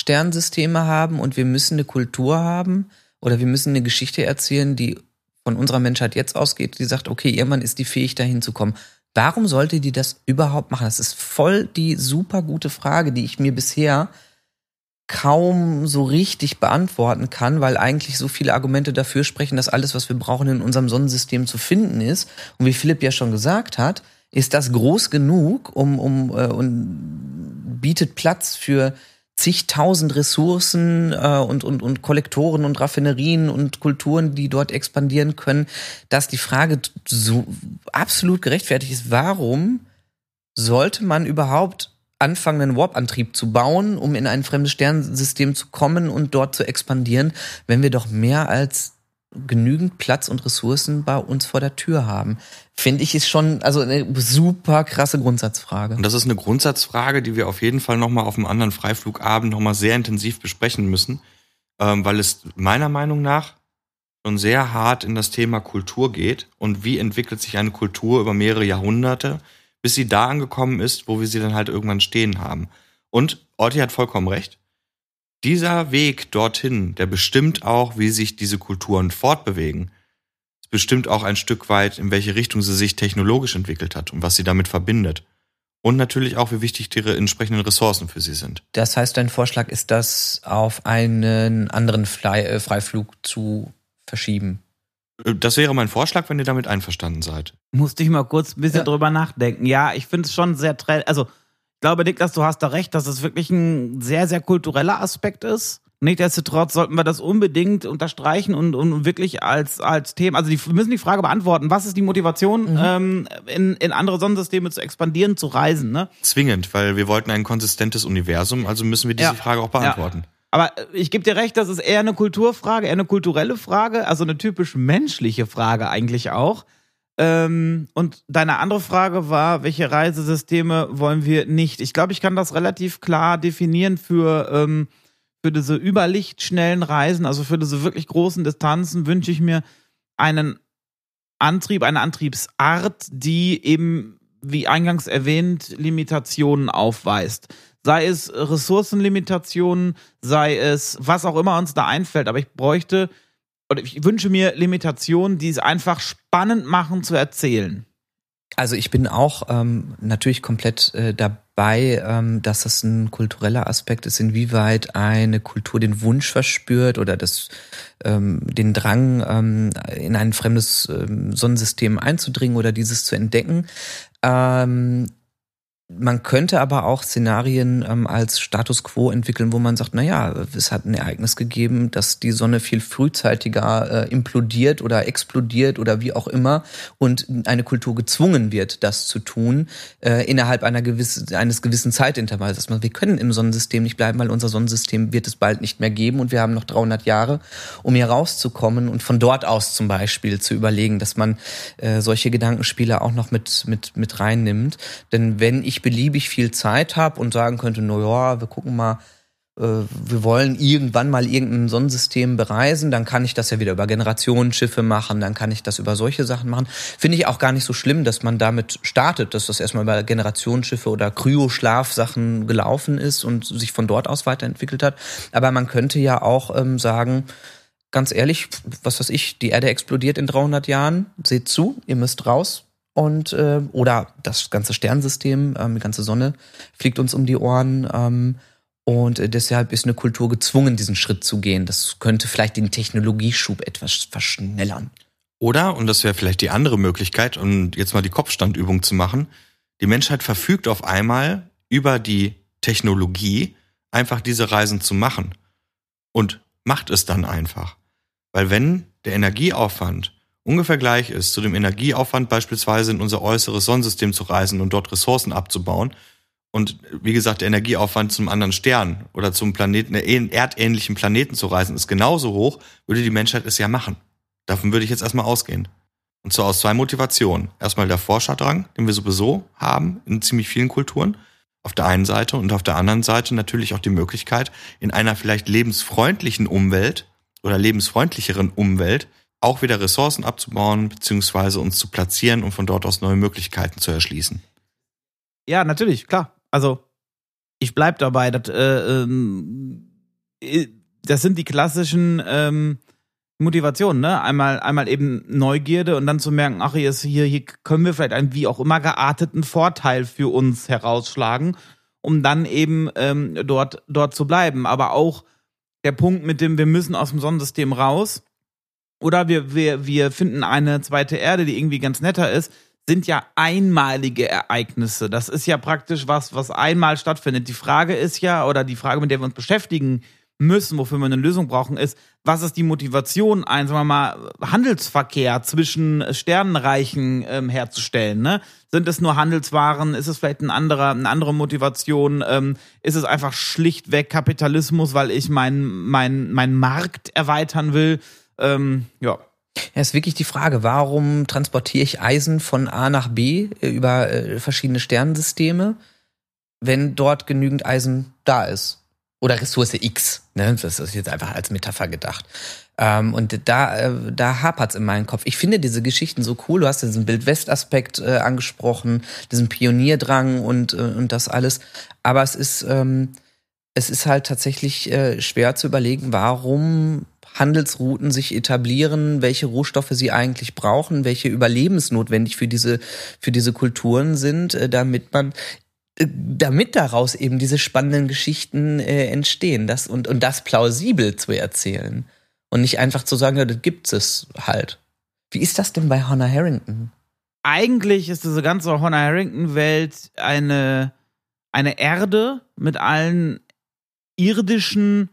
Multi-Sternsysteme haben und wir müssen eine Kultur haben oder wir müssen eine Geschichte erzählen, die von unserer Menschheit jetzt ausgeht, die sagt, okay, irgendwann ist die fähig, dahin zu kommen. Warum sollte die das überhaupt machen? Das ist voll die super gute Frage, die ich mir bisher kaum so richtig beantworten kann, weil eigentlich so viele Argumente dafür sprechen, dass alles, was wir brauchen, in unserem Sonnensystem zu finden ist. Und wie Philipp ja schon gesagt hat, ist das groß genug, um, um äh, und bietet Platz für zigtausend Ressourcen äh, und, und, und Kollektoren und Raffinerien und Kulturen, die dort expandieren können, dass die Frage so absolut gerechtfertigt ist, warum sollte man überhaupt anfangen, einen Warp-Antrieb zu bauen, um in ein fremdes Sternensystem zu kommen und dort zu expandieren, wenn wir doch mehr als genügend Platz und Ressourcen bei uns vor der Tür haben. Finde ich ist schon also eine super krasse Grundsatzfrage. Und das ist eine Grundsatzfrage, die wir auf jeden Fall nochmal auf einem anderen Freiflugabend nochmal sehr intensiv besprechen müssen, ähm, weil es meiner Meinung nach schon sehr hart in das Thema Kultur geht und wie entwickelt sich eine Kultur über mehrere Jahrhunderte bis sie da angekommen ist, wo wir sie dann halt irgendwann stehen haben. Und Orti hat vollkommen recht. Dieser Weg dorthin, der bestimmt auch, wie sich diese Kulturen fortbewegen. Es bestimmt auch ein Stück weit, in welche Richtung sie sich technologisch entwickelt hat und was sie damit verbindet. Und natürlich auch, wie wichtig die entsprechenden Ressourcen für sie sind. Das heißt, dein Vorschlag ist, das auf einen anderen Fly äh, Freiflug zu verschieben. Äh, das wäre mein Vorschlag, wenn ihr damit einverstanden seid. Musste ich mal kurz ein bisschen ja. drüber nachdenken. Ja, ich finde es schon sehr, also glaube, Niklas, du hast da recht, dass es wirklich ein sehr, sehr kultureller Aspekt ist. Nichtsdestotrotz sollten wir das unbedingt unterstreichen und, und wirklich als, als Thema, also die, wir müssen die Frage beantworten, was ist die Motivation, mhm. ähm, in, in andere Sonnensysteme zu expandieren, zu reisen? Ne? Zwingend, weil wir wollten ein konsistentes Universum, also müssen wir diese ja. Frage auch beantworten. Ja. Aber ich gebe dir recht, das ist eher eine Kulturfrage, eher eine kulturelle Frage, also eine typisch menschliche Frage eigentlich auch. Ähm, und deine andere Frage war, welche Reisesysteme wollen wir nicht? Ich glaube, ich kann das relativ klar definieren für, ähm, für diese überlichtschnellen Reisen, also für diese wirklich großen Distanzen wünsche ich mir einen Antrieb, eine Antriebsart, die eben, wie eingangs erwähnt, Limitationen aufweist sei es Ressourcenlimitationen, sei es was auch immer uns da einfällt. Aber ich bräuchte oder ich wünsche mir Limitationen, die es einfach spannend machen zu erzählen. Also ich bin auch ähm, natürlich komplett äh, dabei, ähm, dass das ein kultureller Aspekt ist, inwieweit eine Kultur den Wunsch verspürt oder das, ähm, den Drang, ähm, in ein fremdes ähm, Sonnensystem einzudringen oder dieses zu entdecken. Ähm, man könnte aber auch Szenarien ähm, als Status quo entwickeln, wo man sagt, na ja, es hat ein Ereignis gegeben, dass die Sonne viel frühzeitiger äh, implodiert oder explodiert oder wie auch immer und eine Kultur gezwungen wird, das zu tun äh, innerhalb einer gewissen, eines gewissen Zeitintervalls. Dass man, wir können im Sonnensystem nicht bleiben, weil unser Sonnensystem wird es bald nicht mehr geben und wir haben noch 300 Jahre, um hier rauszukommen und von dort aus zum Beispiel zu überlegen, dass man äh, solche Gedankenspiele auch noch mit mit mit reinnimmt. Denn wenn ich beliebig viel Zeit habe und sagen könnte, ja, wir gucken mal, äh, wir wollen irgendwann mal irgendein Sonnensystem bereisen, dann kann ich das ja wieder über Generationenschiffe machen, dann kann ich das über solche Sachen machen. Finde ich auch gar nicht so schlimm, dass man damit startet, dass das erstmal über Generationsschiffe oder Kryoschlafsachen gelaufen ist und sich von dort aus weiterentwickelt hat. Aber man könnte ja auch ähm, sagen, ganz ehrlich, was weiß ich, die Erde explodiert in 300 Jahren, seht zu, ihr müsst raus, und äh, oder das ganze Sternsystem, ähm, die ganze Sonne fliegt uns um die Ohren. Ähm, und äh, deshalb ist eine Kultur gezwungen, diesen Schritt zu gehen. Das könnte vielleicht den Technologieschub etwas verschnellern. Oder, und das wäre vielleicht die andere Möglichkeit, um jetzt mal die Kopfstandübung zu machen, die Menschheit verfügt auf einmal über die Technologie, einfach diese Reisen zu machen. Und macht es dann einfach. Weil wenn der Energieaufwand ungefähr gleich ist zu dem Energieaufwand beispielsweise in unser äußeres Sonnensystem zu reisen und dort Ressourcen abzubauen, und wie gesagt, der Energieaufwand zum anderen Stern oder zum Planeten, erdähnlichen Planeten zu reisen, ist genauso hoch, würde die Menschheit es ja machen. Davon würde ich jetzt erstmal ausgehen. Und zwar aus zwei Motivationen. Erstmal der Forscherdrang, den wir sowieso haben in ziemlich vielen Kulturen. Auf der einen Seite und auf der anderen Seite natürlich auch die Möglichkeit, in einer vielleicht lebensfreundlichen Umwelt oder lebensfreundlicheren Umwelt auch wieder Ressourcen abzubauen, beziehungsweise uns zu platzieren und von dort aus neue Möglichkeiten zu erschließen. Ja, natürlich, klar. Also, ich bleib dabei. Das, äh, ähm, das sind die klassischen ähm, Motivationen, ne? Einmal, einmal eben Neugierde und dann zu merken, ach, hier, ist, hier, hier können wir vielleicht einen wie auch immer gearteten Vorteil für uns herausschlagen, um dann eben ähm, dort, dort zu bleiben. Aber auch der Punkt mit dem, wir müssen aus dem Sonnensystem raus. Oder wir, wir, wir finden eine zweite Erde, die irgendwie ganz netter ist sind ja einmalige Ereignisse. Das ist ja praktisch was, was einmal stattfindet. Die Frage ist ja, oder die Frage, mit der wir uns beschäftigen müssen, wofür wir eine Lösung brauchen, ist, was ist die Motivation, ein, sagen wir mal, Handelsverkehr zwischen Sternenreichen ähm, herzustellen? Ne? Sind es nur Handelswaren? Ist es vielleicht ein anderer, eine andere Motivation? Ähm, ist es einfach schlichtweg Kapitalismus, weil ich meinen mein, mein Markt erweitern will? Ähm, ja. Ja, ist wirklich die Frage, warum transportiere ich Eisen von A nach B äh, über äh, verschiedene Sternensysteme, wenn dort genügend Eisen da ist? Oder Ressource X, ne? Das ist jetzt einfach als Metapher gedacht. Ähm, und da, äh, da hapert's in meinem Kopf. Ich finde diese Geschichten so cool. Du hast diesen Bild-West-Aspekt äh, angesprochen, diesen Pionierdrang und, äh, und das alles. Aber es ist, ähm, es ist halt tatsächlich äh, schwer zu überlegen, warum Handelsrouten sich etablieren, welche Rohstoffe sie eigentlich brauchen, welche überlebensnotwendig für diese, für diese Kulturen sind, äh, damit man äh, damit daraus eben diese spannenden Geschichten äh, entstehen das, und, und das plausibel zu erzählen. Und nicht einfach zu sagen, ja, das gibt es halt. Wie ist das denn bei Hannah Harrington? Eigentlich ist diese ganze Hannah Harrington-Welt eine, eine Erde mit allen irdischen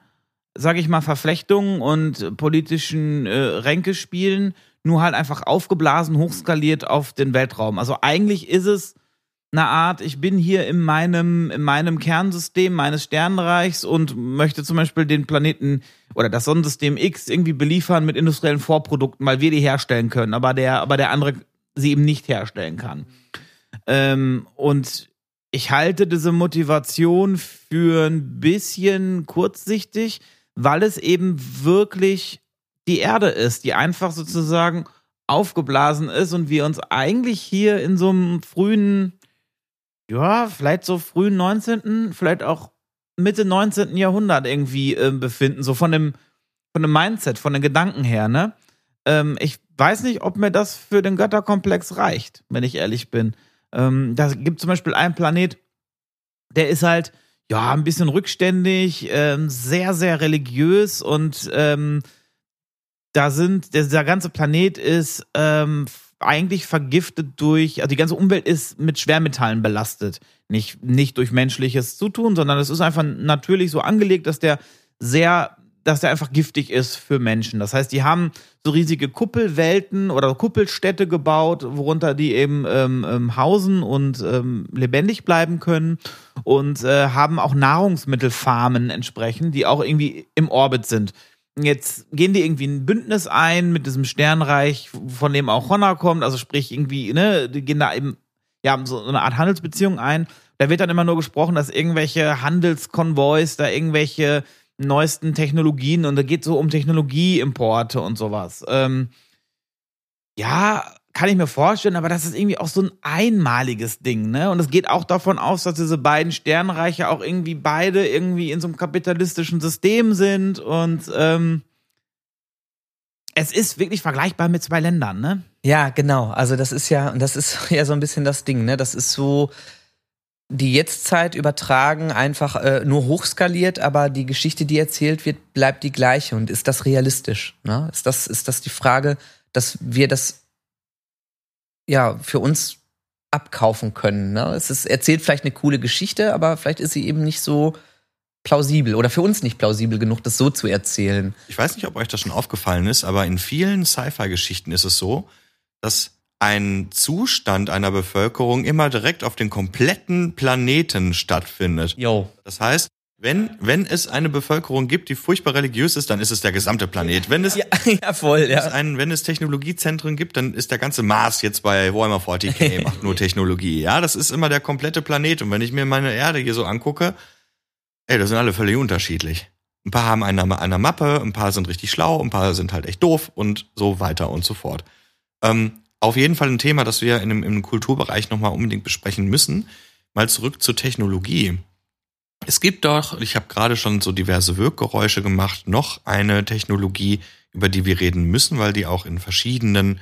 sage ich mal, Verflechtungen und politischen äh, Ränkespielen, nur halt einfach aufgeblasen, hochskaliert auf den Weltraum. Also eigentlich ist es eine Art, ich bin hier in meinem, in meinem Kernsystem meines Sternenreichs und möchte zum Beispiel den Planeten oder das Sonnensystem X irgendwie beliefern mit industriellen Vorprodukten, weil wir die herstellen können, aber der, aber der andere sie eben nicht herstellen kann. Ähm, und ich halte diese Motivation für ein bisschen kurzsichtig, weil es eben wirklich die Erde ist, die einfach sozusagen aufgeblasen ist und wir uns eigentlich hier in so einem frühen, ja, vielleicht so frühen 19., vielleicht auch Mitte 19. Jahrhundert irgendwie äh, befinden, so von dem, von dem Mindset, von den Gedanken her, ne? Ähm, ich weiß nicht, ob mir das für den Götterkomplex reicht, wenn ich ehrlich bin. Ähm, da gibt zum Beispiel einen Planet, der ist halt, ja, ein bisschen rückständig, ähm, sehr, sehr religiös und ähm, da sind, dieser ganze Planet ist ähm, eigentlich vergiftet durch, also die ganze Umwelt ist mit Schwermetallen belastet. Nicht, nicht durch menschliches Zutun, sondern es ist einfach natürlich so angelegt, dass der sehr dass der einfach giftig ist für Menschen. Das heißt, die haben so riesige Kuppelwelten oder Kuppelstädte gebaut, worunter die eben ähm, ähm, hausen und ähm, lebendig bleiben können und äh, haben auch Nahrungsmittelfarmen entsprechend, die auch irgendwie im Orbit sind. Jetzt gehen die irgendwie ein Bündnis ein mit diesem Sternreich, von dem auch Honor kommt, also sprich irgendwie, ne, die gehen da eben, ja, so eine Art Handelsbeziehung ein. Da wird dann immer nur gesprochen, dass irgendwelche Handelskonvois da irgendwelche neuesten Technologien und da geht so um Technologieimporte und sowas. Ähm, ja, kann ich mir vorstellen, aber das ist irgendwie auch so ein einmaliges Ding, ne? Und es geht auch davon aus, dass diese beiden Sternreiche auch irgendwie beide irgendwie in so einem kapitalistischen System sind und ähm, es ist wirklich vergleichbar mit zwei Ländern, ne? Ja, genau. Also das ist ja, und das ist ja so ein bisschen das Ding, ne? Das ist so, die Jetztzeit übertragen, einfach äh, nur hochskaliert, aber die Geschichte, die erzählt wird, bleibt die gleiche. Und ist das realistisch? Ne? Ist, das, ist das die Frage, dass wir das ja für uns abkaufen können? Ne? Es ist, erzählt vielleicht eine coole Geschichte, aber vielleicht ist sie eben nicht so plausibel oder für uns nicht plausibel genug, das so zu erzählen. Ich weiß nicht, ob euch das schon aufgefallen ist, aber in vielen Sci-Fi-Geschichten ist es so, dass ein Zustand einer Bevölkerung immer direkt auf den kompletten Planeten stattfindet. Jo. Das heißt, wenn, wenn es eine Bevölkerung gibt, die furchtbar religiös ist, dann ist es der gesamte Planet. Wenn es, Ja, ja voll, es ja. ein, wenn es Technologiezentren gibt, dann ist der ganze Mars jetzt bei Warhammer 40k, macht nur Technologie. Ja, das ist immer der komplette Planet. Und wenn ich mir meine Erde hier so angucke, ey, das sind alle völlig unterschiedlich. Ein paar haben eine, eine Mappe, ein paar sind richtig schlau, ein paar sind halt echt doof und so weiter und so fort. Ähm, auf jeden Fall ein Thema, das wir in dem, im Kulturbereich nochmal unbedingt besprechen müssen. Mal zurück zur Technologie. Es gibt doch, ich habe gerade schon so diverse Wirkgeräusche gemacht, noch eine Technologie, über die wir reden müssen, weil die auch in verschiedenen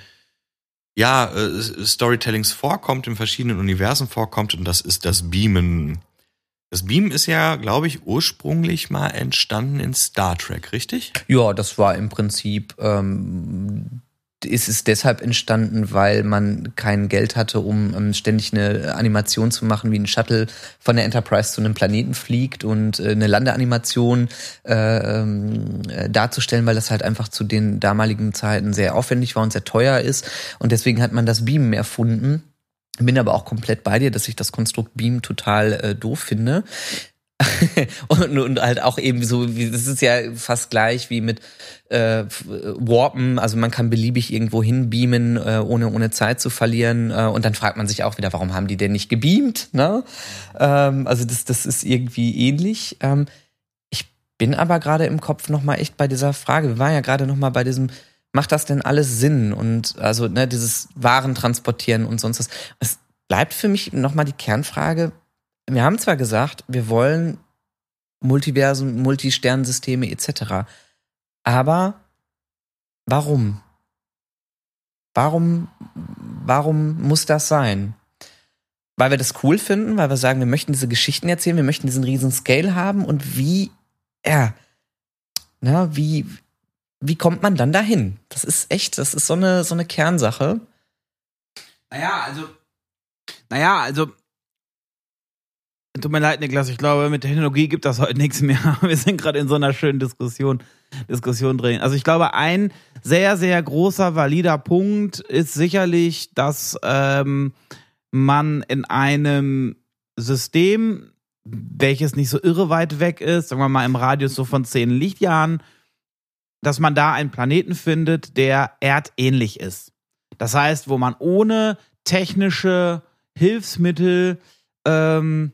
ja, äh, Storytellings vorkommt, in verschiedenen Universen vorkommt, und das ist das Beamen. Das Beamen ist ja, glaube ich, ursprünglich mal entstanden in Star Trek, richtig? Ja, das war im Prinzip, ähm, ist es deshalb entstanden, weil man kein Geld hatte, um ähm, ständig eine Animation zu machen, wie ein Shuttle von der Enterprise zu einem Planeten fliegt und äh, eine Landeanimation äh, ähm, äh, darzustellen, weil das halt einfach zu den damaligen Zeiten sehr aufwendig war und sehr teuer ist. Und deswegen hat man das Beamen erfunden. Bin aber auch komplett bei dir, dass ich das Konstrukt Beam total äh, doof finde. und, und halt auch eben so, wie, das ist ja fast gleich wie mit äh, Warpen, also man kann beliebig irgendwo hin beamen, äh, ohne, ohne Zeit zu verlieren. Äh, und dann fragt man sich auch wieder, warum haben die denn nicht gebeamt? Ne? Ähm, also das, das ist irgendwie ähnlich. Ähm, ich bin aber gerade im Kopf nochmal echt bei dieser Frage. Wir waren ja gerade nochmal bei diesem, macht das denn alles Sinn? Und also ne, dieses Waren transportieren und sonst was. Es bleibt für mich nochmal die Kernfrage, wir haben zwar gesagt, wir wollen Multiversen, Multisternensysteme etc. Aber warum? Warum, warum muss das sein? Weil wir das cool finden, weil wir sagen, wir möchten diese Geschichten erzählen, wir möchten diesen riesen Scale haben und wie, ja, na, wie, wie kommt man dann dahin? Das ist echt, das ist so eine, so eine Kernsache. Naja, also. Naja, also. Tut mir leid, Niklas, ich glaube, mit Technologie gibt das heute nichts mehr. Wir sind gerade in so einer schönen Diskussion, Diskussion drin. Also ich glaube, ein sehr, sehr großer, valider Punkt ist sicherlich, dass ähm, man in einem System, welches nicht so irre weit weg ist, sagen wir mal im Radius so von zehn Lichtjahren, dass man da einen Planeten findet, der erdähnlich ist. Das heißt, wo man ohne technische Hilfsmittel ähm,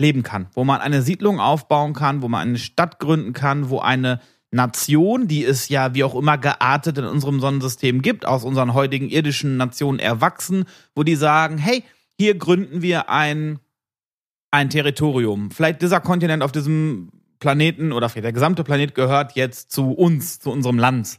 leben kann, wo man eine Siedlung aufbauen kann, wo man eine Stadt gründen kann, wo eine Nation, die es ja wie auch immer geartet in unserem Sonnensystem gibt, aus unseren heutigen irdischen Nationen erwachsen, wo die sagen, hey, hier gründen wir ein, ein Territorium. Vielleicht dieser Kontinent auf diesem Planeten oder vielleicht der gesamte Planet gehört jetzt zu uns, zu unserem Land.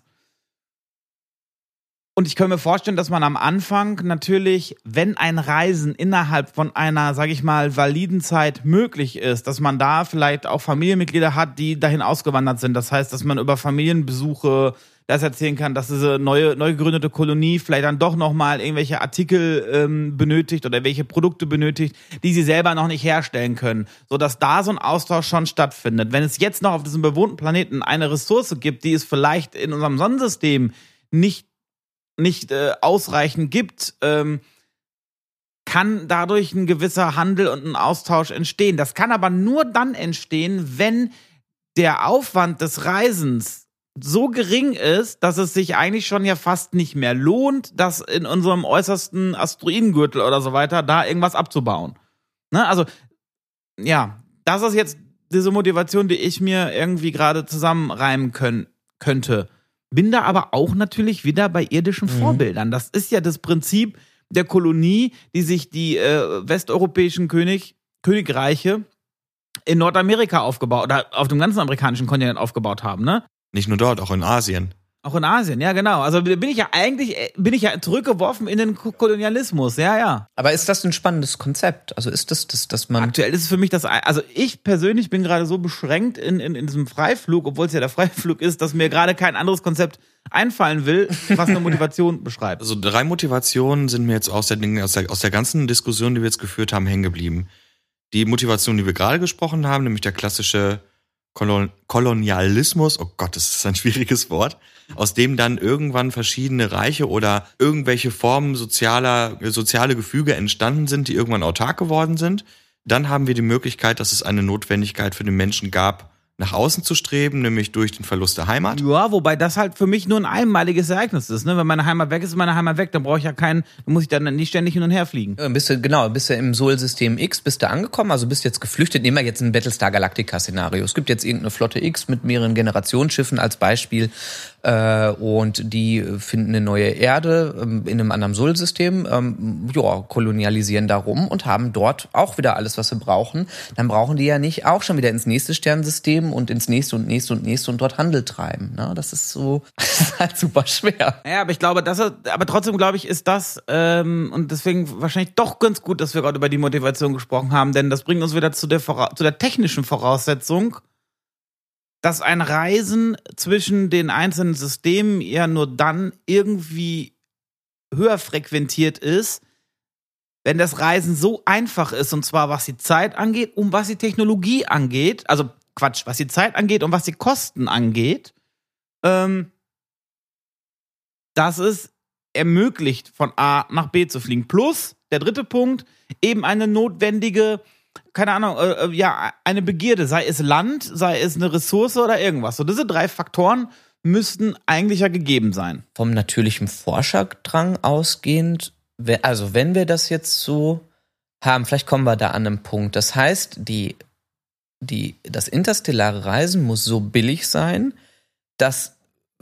Und ich kann mir vorstellen, dass man am Anfang natürlich, wenn ein Reisen innerhalb von einer, sag ich mal, validen Zeit möglich ist, dass man da vielleicht auch Familienmitglieder hat, die dahin ausgewandert sind. Das heißt, dass man über Familienbesuche das erzählen kann, dass diese neue, neu gegründete Kolonie vielleicht dann doch nochmal irgendwelche Artikel ähm, benötigt oder welche Produkte benötigt, die sie selber noch nicht herstellen können. So dass da so ein Austausch schon stattfindet. Wenn es jetzt noch auf diesem bewohnten Planeten eine Ressource gibt, die es vielleicht in unserem Sonnensystem nicht nicht äh, ausreichend gibt, ähm, kann dadurch ein gewisser Handel und ein Austausch entstehen. Das kann aber nur dann entstehen, wenn der Aufwand des Reisens so gering ist, dass es sich eigentlich schon ja fast nicht mehr lohnt, das in unserem äußersten Asteroidengürtel oder so weiter da irgendwas abzubauen. Ne? Also, ja, das ist jetzt diese Motivation, die ich mir irgendwie gerade zusammenreimen können, könnte. Bin da aber auch natürlich wieder bei irdischen Mhm. Vorbildern. Das ist ja das Prinzip der Kolonie, die sich die äh, westeuropäischen König, Königreiche in Nordamerika aufgebaut oder auf dem ganzen amerikanischen Kontinent aufgebaut haben, ne? Nicht nur dort, auch in Asien. Auch in Asien, ja genau. Also bin ich ja eigentlich, äh, bin ich ja zurückgeworfen in den Ko- Kolonialismus, ja, ja. Aber ist das ein spannendes Konzept? Also ist das, das dass man Aktuell ist es für mich das, also ich persönlich bin gerade so beschränkt in, in, in diesem Freiflug, obwohl es ja der Freiflug ist, dass mir gerade kein anderes Konzept einfallen will, was eine Motivation beschreibt. Also drei Motivationen sind mir jetzt aus der, aus der, aus der ganzen Diskussion, die wir jetzt geführt haben, hängen geblieben. die Motivation, die wir gerade gesprochen haben, nämlich der klassische Kolon Kolonialismus, oh Gott, das ist ein schwieriges Wort, aus dem dann irgendwann verschiedene Reiche oder irgendwelche Formen sozialer, soziale Gefüge entstanden sind, die irgendwann autark geworden sind. Dann haben wir die Möglichkeit, dass es eine Notwendigkeit für den Menschen gab, nach außen zu streben, nämlich durch den Verlust der Heimat. Ja, wobei das halt für mich nur ein einmaliges Ereignis ist. Ne? Wenn meine Heimat weg ist, ist meine Heimat weg. Dann brauche ich ja keinen, dann muss ich dann nicht ständig hin und her fliegen. Ja, bist du, genau, bist du im Sol-System X, bist du angekommen, also bist jetzt geflüchtet. Nehmen wir jetzt ein Battlestar Galactica-Szenario. Es gibt jetzt irgendeine Flotte X mit mehreren Generationsschiffen als Beispiel äh, und die finden eine neue Erde ähm, in einem anderen Sol-System, ähm, ja, kolonialisieren da rum und haben dort auch wieder alles, was sie brauchen. Dann brauchen die ja nicht auch schon wieder ins nächste Sternsystem und ins nächste und nächste und nächste und dort Handel treiben. Ne? Das ist so das ist halt super schwer. Ja, aber ich glaube, das ist, aber trotzdem glaube ich, ist das ähm, und deswegen wahrscheinlich doch ganz gut, dass wir gerade über die Motivation gesprochen haben, denn das bringt uns wieder zu der, zu der technischen Voraussetzung, dass ein Reisen zwischen den einzelnen Systemen ja nur dann irgendwie höher frequentiert ist, wenn das Reisen so einfach ist, und zwar was die Zeit angeht und was die Technologie angeht, also Quatsch, was die Zeit angeht und was die Kosten angeht, ähm, dass es ermöglicht, von A nach B zu fliegen. Plus, der dritte Punkt, eben eine notwendige, keine Ahnung, äh, äh, ja, eine Begierde, sei es Land, sei es eine Ressource oder irgendwas. So, diese drei Faktoren müssten eigentlich ja gegeben sein. Vom natürlichen Forscherdrang ausgehend, also wenn wir das jetzt so haben, vielleicht kommen wir da an einen Punkt. Das heißt, die die, das interstellare Reisen muss so billig sein, dass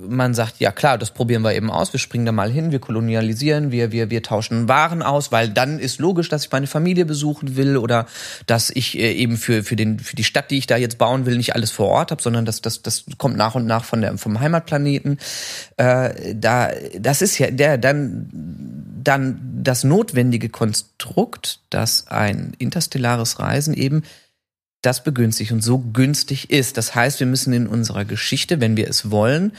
man sagt, ja klar, das probieren wir eben aus, wir springen da mal hin, wir kolonialisieren, wir, wir, wir tauschen Waren aus, weil dann ist logisch, dass ich meine Familie besuchen will oder dass ich äh, eben für, für, den, für die Stadt, die ich da jetzt bauen will, nicht alles vor Ort habe, sondern das, das, das kommt nach und nach von der, vom Heimatplaneten. Äh, da, das ist ja der, dann, dann das notwendige Konstrukt, dass ein interstellares Reisen eben das begünstigt und so günstig ist. Das heißt, wir müssen in unserer Geschichte, wenn wir es wollen,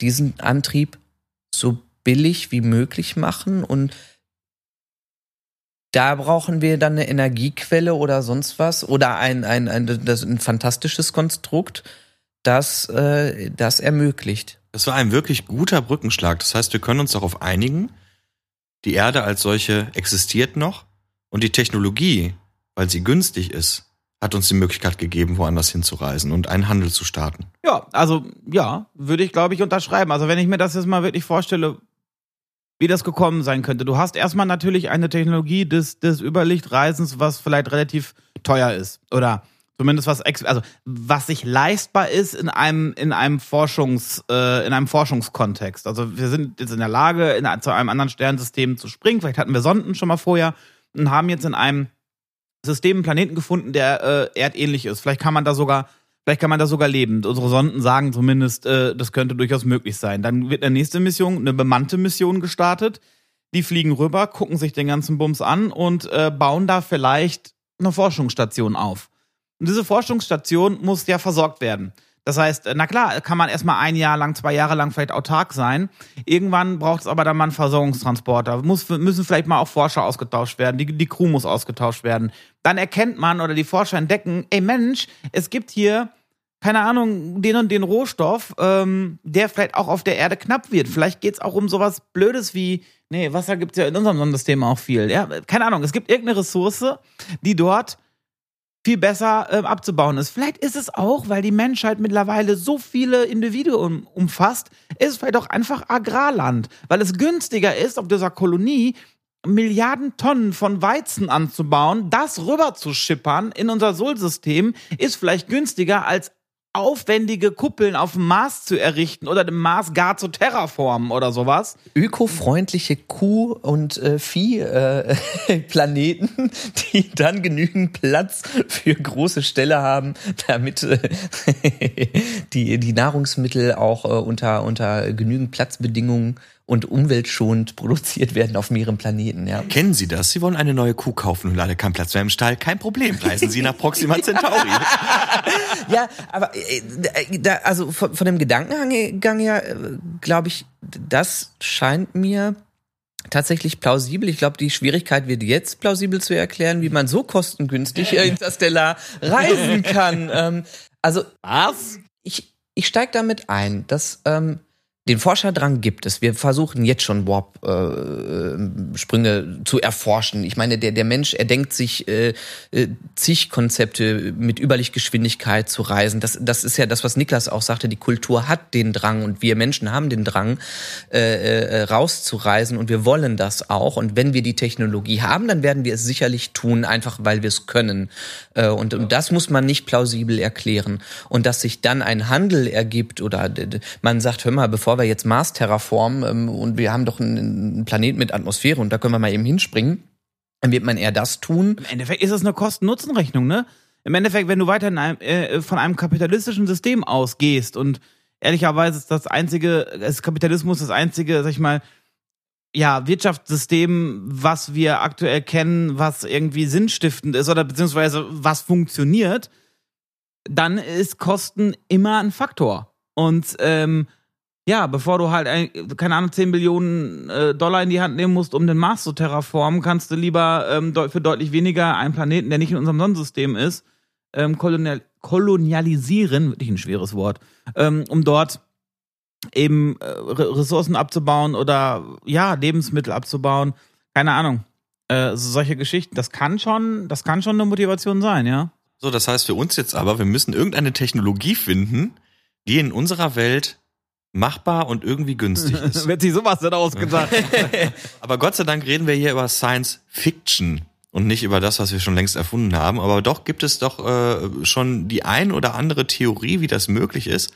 diesen Antrieb so billig wie möglich machen und da brauchen wir dann eine Energiequelle oder sonst was oder ein, ein, ein, ein fantastisches Konstrukt, das äh, das ermöglicht. Das war ein wirklich guter Brückenschlag. Das heißt, wir können uns darauf einigen, die Erde als solche existiert noch und die Technologie, weil sie günstig ist, hat uns die Möglichkeit gegeben, woanders hinzureisen und einen Handel zu starten. Ja, also ja, würde ich, glaube ich, unterschreiben. Also wenn ich mir das jetzt mal wirklich vorstelle, wie das gekommen sein könnte. Du hast erstmal natürlich eine Technologie des, des Überlichtreisens, was vielleicht relativ teuer ist. Oder zumindest was, also was sich leistbar ist in einem, in einem Forschungs, äh, in einem Forschungskontext. Also wir sind jetzt in der Lage, in, zu einem anderen Sternsystem zu springen. Vielleicht hatten wir Sonden schon mal vorher und haben jetzt in einem System, einen Planeten gefunden, der äh, erdähnlich ist. Vielleicht kann man da sogar, vielleicht kann man da sogar leben. Unsere Sonden sagen zumindest, äh, das könnte durchaus möglich sein. Dann wird eine nächste Mission, eine bemannte Mission gestartet. Die fliegen rüber, gucken sich den ganzen Bums an und äh, bauen da vielleicht eine Forschungsstation auf. Und diese Forschungsstation muss ja versorgt werden. Das heißt, na klar, kann man erstmal ein Jahr lang, zwei Jahre lang vielleicht autark sein. Irgendwann braucht es aber dann mal einen Versorgungstransporter. Muss, müssen vielleicht mal auch Forscher ausgetauscht werden. Die, die Crew muss ausgetauscht werden. Dann erkennt man oder die Forscher entdecken, ey Mensch, es gibt hier, keine Ahnung, den und den Rohstoff, ähm, der vielleicht auch auf der Erde knapp wird. Vielleicht geht's auch um sowas Blödes wie, nee, Wasser gibt's ja in unserem Sonnensystem auch viel. Ja, keine Ahnung, es gibt irgendeine Ressource, die dort viel besser äh, abzubauen ist. Vielleicht ist es auch, weil die Menschheit mittlerweile so viele Individuen umfasst, ist es vielleicht auch einfach Agrarland, weil es günstiger ist, auf dieser Kolonie Milliarden Tonnen von Weizen anzubauen, das rüber zu schippern in unser Solsystem, ist vielleicht günstiger als aufwendige Kuppeln auf dem Mars zu errichten oder dem Mars gar zu terraformen oder sowas. Ökofreundliche Kuh- und äh, Vieh-Planeten, äh, die dann genügend Platz für große Ställe haben, damit äh, die, die Nahrungsmittel auch äh, unter, unter genügend Platzbedingungen und umweltschonend produziert werden auf mehreren Planeten. Ja. Kennen Sie das? Sie wollen eine neue Kuh kaufen und leider kein Platz mehr im Stall. Kein Problem. Reisen Sie nach Proxima Centauri. ja, aber äh, da, also von, von dem Gedankengang her, äh, glaube ich, das scheint mir tatsächlich plausibel. Ich glaube, die Schwierigkeit wird jetzt plausibel zu erklären, wie man so kostengünstig äh, interstellar reisen kann. Ähm, also Was? ich, ich steige damit ein, dass ähm, den Forscherdrang gibt es. Wir versuchen jetzt schon Warp-Sprünge zu erforschen. Ich meine, der, der Mensch, er denkt sich äh, äh, zig Konzepte mit Überlichtgeschwindigkeit zu reisen. Das, das ist ja das, was Niklas auch sagte. Die Kultur hat den Drang und wir Menschen haben den Drang, äh, äh, rauszureisen und wir wollen das auch. Und wenn wir die Technologie haben, dann werden wir es sicherlich tun, einfach weil wir es können. Äh, und, und das muss man nicht plausibel erklären. Und dass sich dann ein Handel ergibt oder man sagt, hör mal, bevor wir jetzt Mars terraformen ähm, und wir haben doch einen, einen Planet mit Atmosphäre und da können wir mal eben hinspringen, dann wird man eher das tun. Im Endeffekt ist es eine Kosten-Nutzen-Rechnung, ne? Im Endeffekt, wenn du weiter in einem, äh, von einem kapitalistischen System ausgehst und ehrlicherweise ist das einzige, ist Kapitalismus das einzige, sag ich mal, ja, Wirtschaftssystem, was wir aktuell kennen, was irgendwie sinnstiftend ist oder beziehungsweise was funktioniert, dann ist Kosten immer ein Faktor. Und ähm, ja, bevor du halt, ein, keine Ahnung, 10 Billionen äh, Dollar in die Hand nehmen musst, um den Mars zu terraformen, kannst du lieber ähm, deut- für deutlich weniger einen Planeten, der nicht in unserem Sonnensystem ist, ähm, kolonial kolonialisieren, wirklich ein schweres Wort, ähm, um dort eben äh, Re- Ressourcen abzubauen oder ja, Lebensmittel abzubauen. Keine Ahnung. Äh, so solche Geschichten, das kann schon, das kann schon eine Motivation sein, ja. So, das heißt für uns jetzt aber, wir müssen irgendeine Technologie finden, die in unserer Welt machbar und irgendwie günstig ist. Wird sich sowas denn ausgedacht? Aber Gott sei Dank reden wir hier über Science Fiction und nicht über das, was wir schon längst erfunden haben. Aber doch gibt es doch äh, schon die ein oder andere Theorie, wie das möglich ist.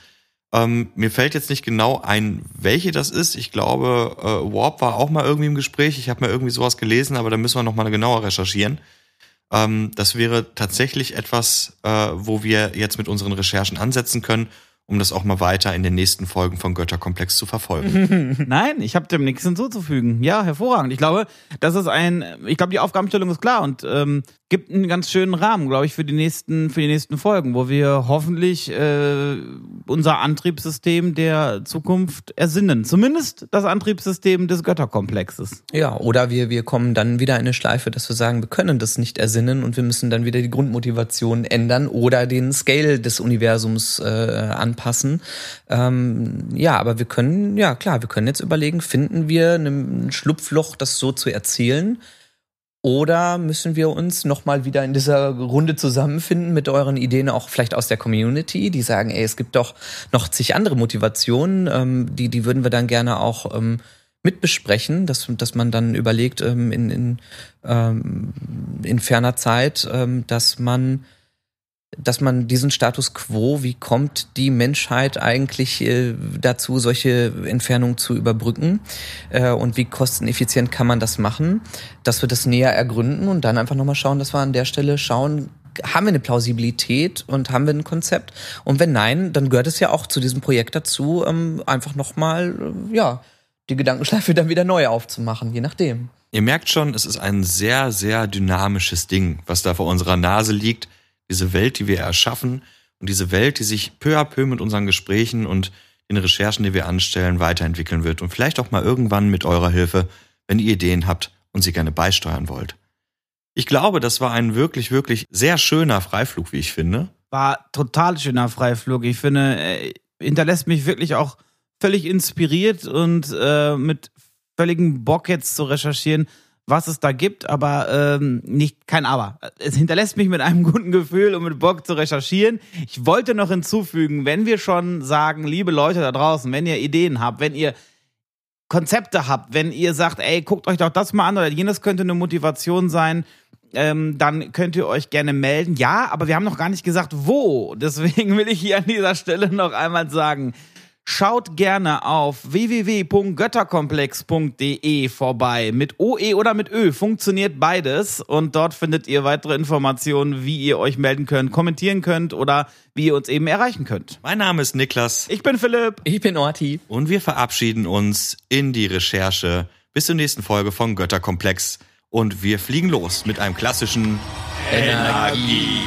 Ähm, mir fällt jetzt nicht genau ein, welche das ist. Ich glaube, äh, Warp war auch mal irgendwie im Gespräch. Ich habe mal irgendwie sowas gelesen, aber da müssen wir noch mal genauer recherchieren. Ähm, das wäre tatsächlich etwas, äh, wo wir jetzt mit unseren Recherchen ansetzen können, um das auch mal weiter in den nächsten Folgen von Götterkomplex zu verfolgen. Nein, ich habe dem nichts hinzuzufügen. Ja, hervorragend. Ich glaube, das ist ein, ich glaube, die Aufgabenstellung ist klar und ähm, gibt einen ganz schönen Rahmen, glaube ich, für die nächsten, für die nächsten Folgen, wo wir hoffentlich äh, unser Antriebssystem der Zukunft ersinnen. Zumindest das Antriebssystem des Götterkomplexes. Ja, oder wir, wir kommen dann wieder in eine Schleife, dass wir sagen, wir können das nicht ersinnen und wir müssen dann wieder die Grundmotivation ändern oder den Scale des Universums äh, anpassen. Ähm, ja, aber wir können, ja klar, wir können jetzt überlegen, finden wir ein Schlupfloch, das so zu erzählen? Oder müssen wir uns nochmal wieder in dieser Runde zusammenfinden mit euren Ideen, auch vielleicht aus der Community, die sagen, ey, es gibt doch noch zig andere Motivationen, ähm, die, die würden wir dann gerne auch ähm, mit besprechen, dass, dass man dann überlegt ähm, in, in, ähm, in ferner Zeit, ähm, dass man dass man diesen Status quo, wie kommt die Menschheit eigentlich äh, dazu, solche Entfernungen zu überbrücken äh, und wie kosteneffizient kann man das machen, dass wir das näher ergründen und dann einfach nochmal schauen, dass wir an der Stelle schauen, haben wir eine Plausibilität und haben wir ein Konzept und wenn nein, dann gehört es ja auch zu diesem Projekt dazu, ähm, einfach nochmal, äh, ja, die Gedankenschleife dann wieder neu aufzumachen, je nachdem. Ihr merkt schon, es ist ein sehr, sehr dynamisches Ding, was da vor unserer Nase liegt. Diese Welt, die wir erschaffen und diese Welt, die sich peu à peu mit unseren Gesprächen und den Recherchen, die wir anstellen, weiterentwickeln wird. Und vielleicht auch mal irgendwann mit eurer Hilfe, wenn ihr Ideen habt und sie gerne beisteuern wollt. Ich glaube, das war ein wirklich, wirklich sehr schöner Freiflug, wie ich finde. War total schöner Freiflug. Ich finde, äh, hinterlässt mich wirklich auch völlig inspiriert und äh, mit völligem Bock jetzt zu recherchieren, was es da gibt, aber ähm, nicht kein Aber. Es hinterlässt mich mit einem guten Gefühl und mit Bock zu recherchieren. Ich wollte noch hinzufügen, wenn wir schon sagen, liebe Leute da draußen, wenn ihr Ideen habt, wenn ihr Konzepte habt, wenn ihr sagt, ey, guckt euch doch das mal an oder jenes könnte eine Motivation sein, ähm, dann könnt ihr euch gerne melden. Ja, aber wir haben noch gar nicht gesagt, wo. Deswegen will ich hier an dieser Stelle noch einmal sagen, Schaut gerne auf www.götterkomplex.de vorbei. Mit OE oder mit Ö funktioniert beides. Und dort findet ihr weitere Informationen, wie ihr euch melden könnt, kommentieren könnt oder wie ihr uns eben erreichen könnt. Mein Name ist Niklas Ich bin Philipp. Ich bin Orti. und wir verabschieden uns in die Recherche bis zur nächsten Folge von Götterkomplex. Und wir fliegen los mit einem klassischen Energie.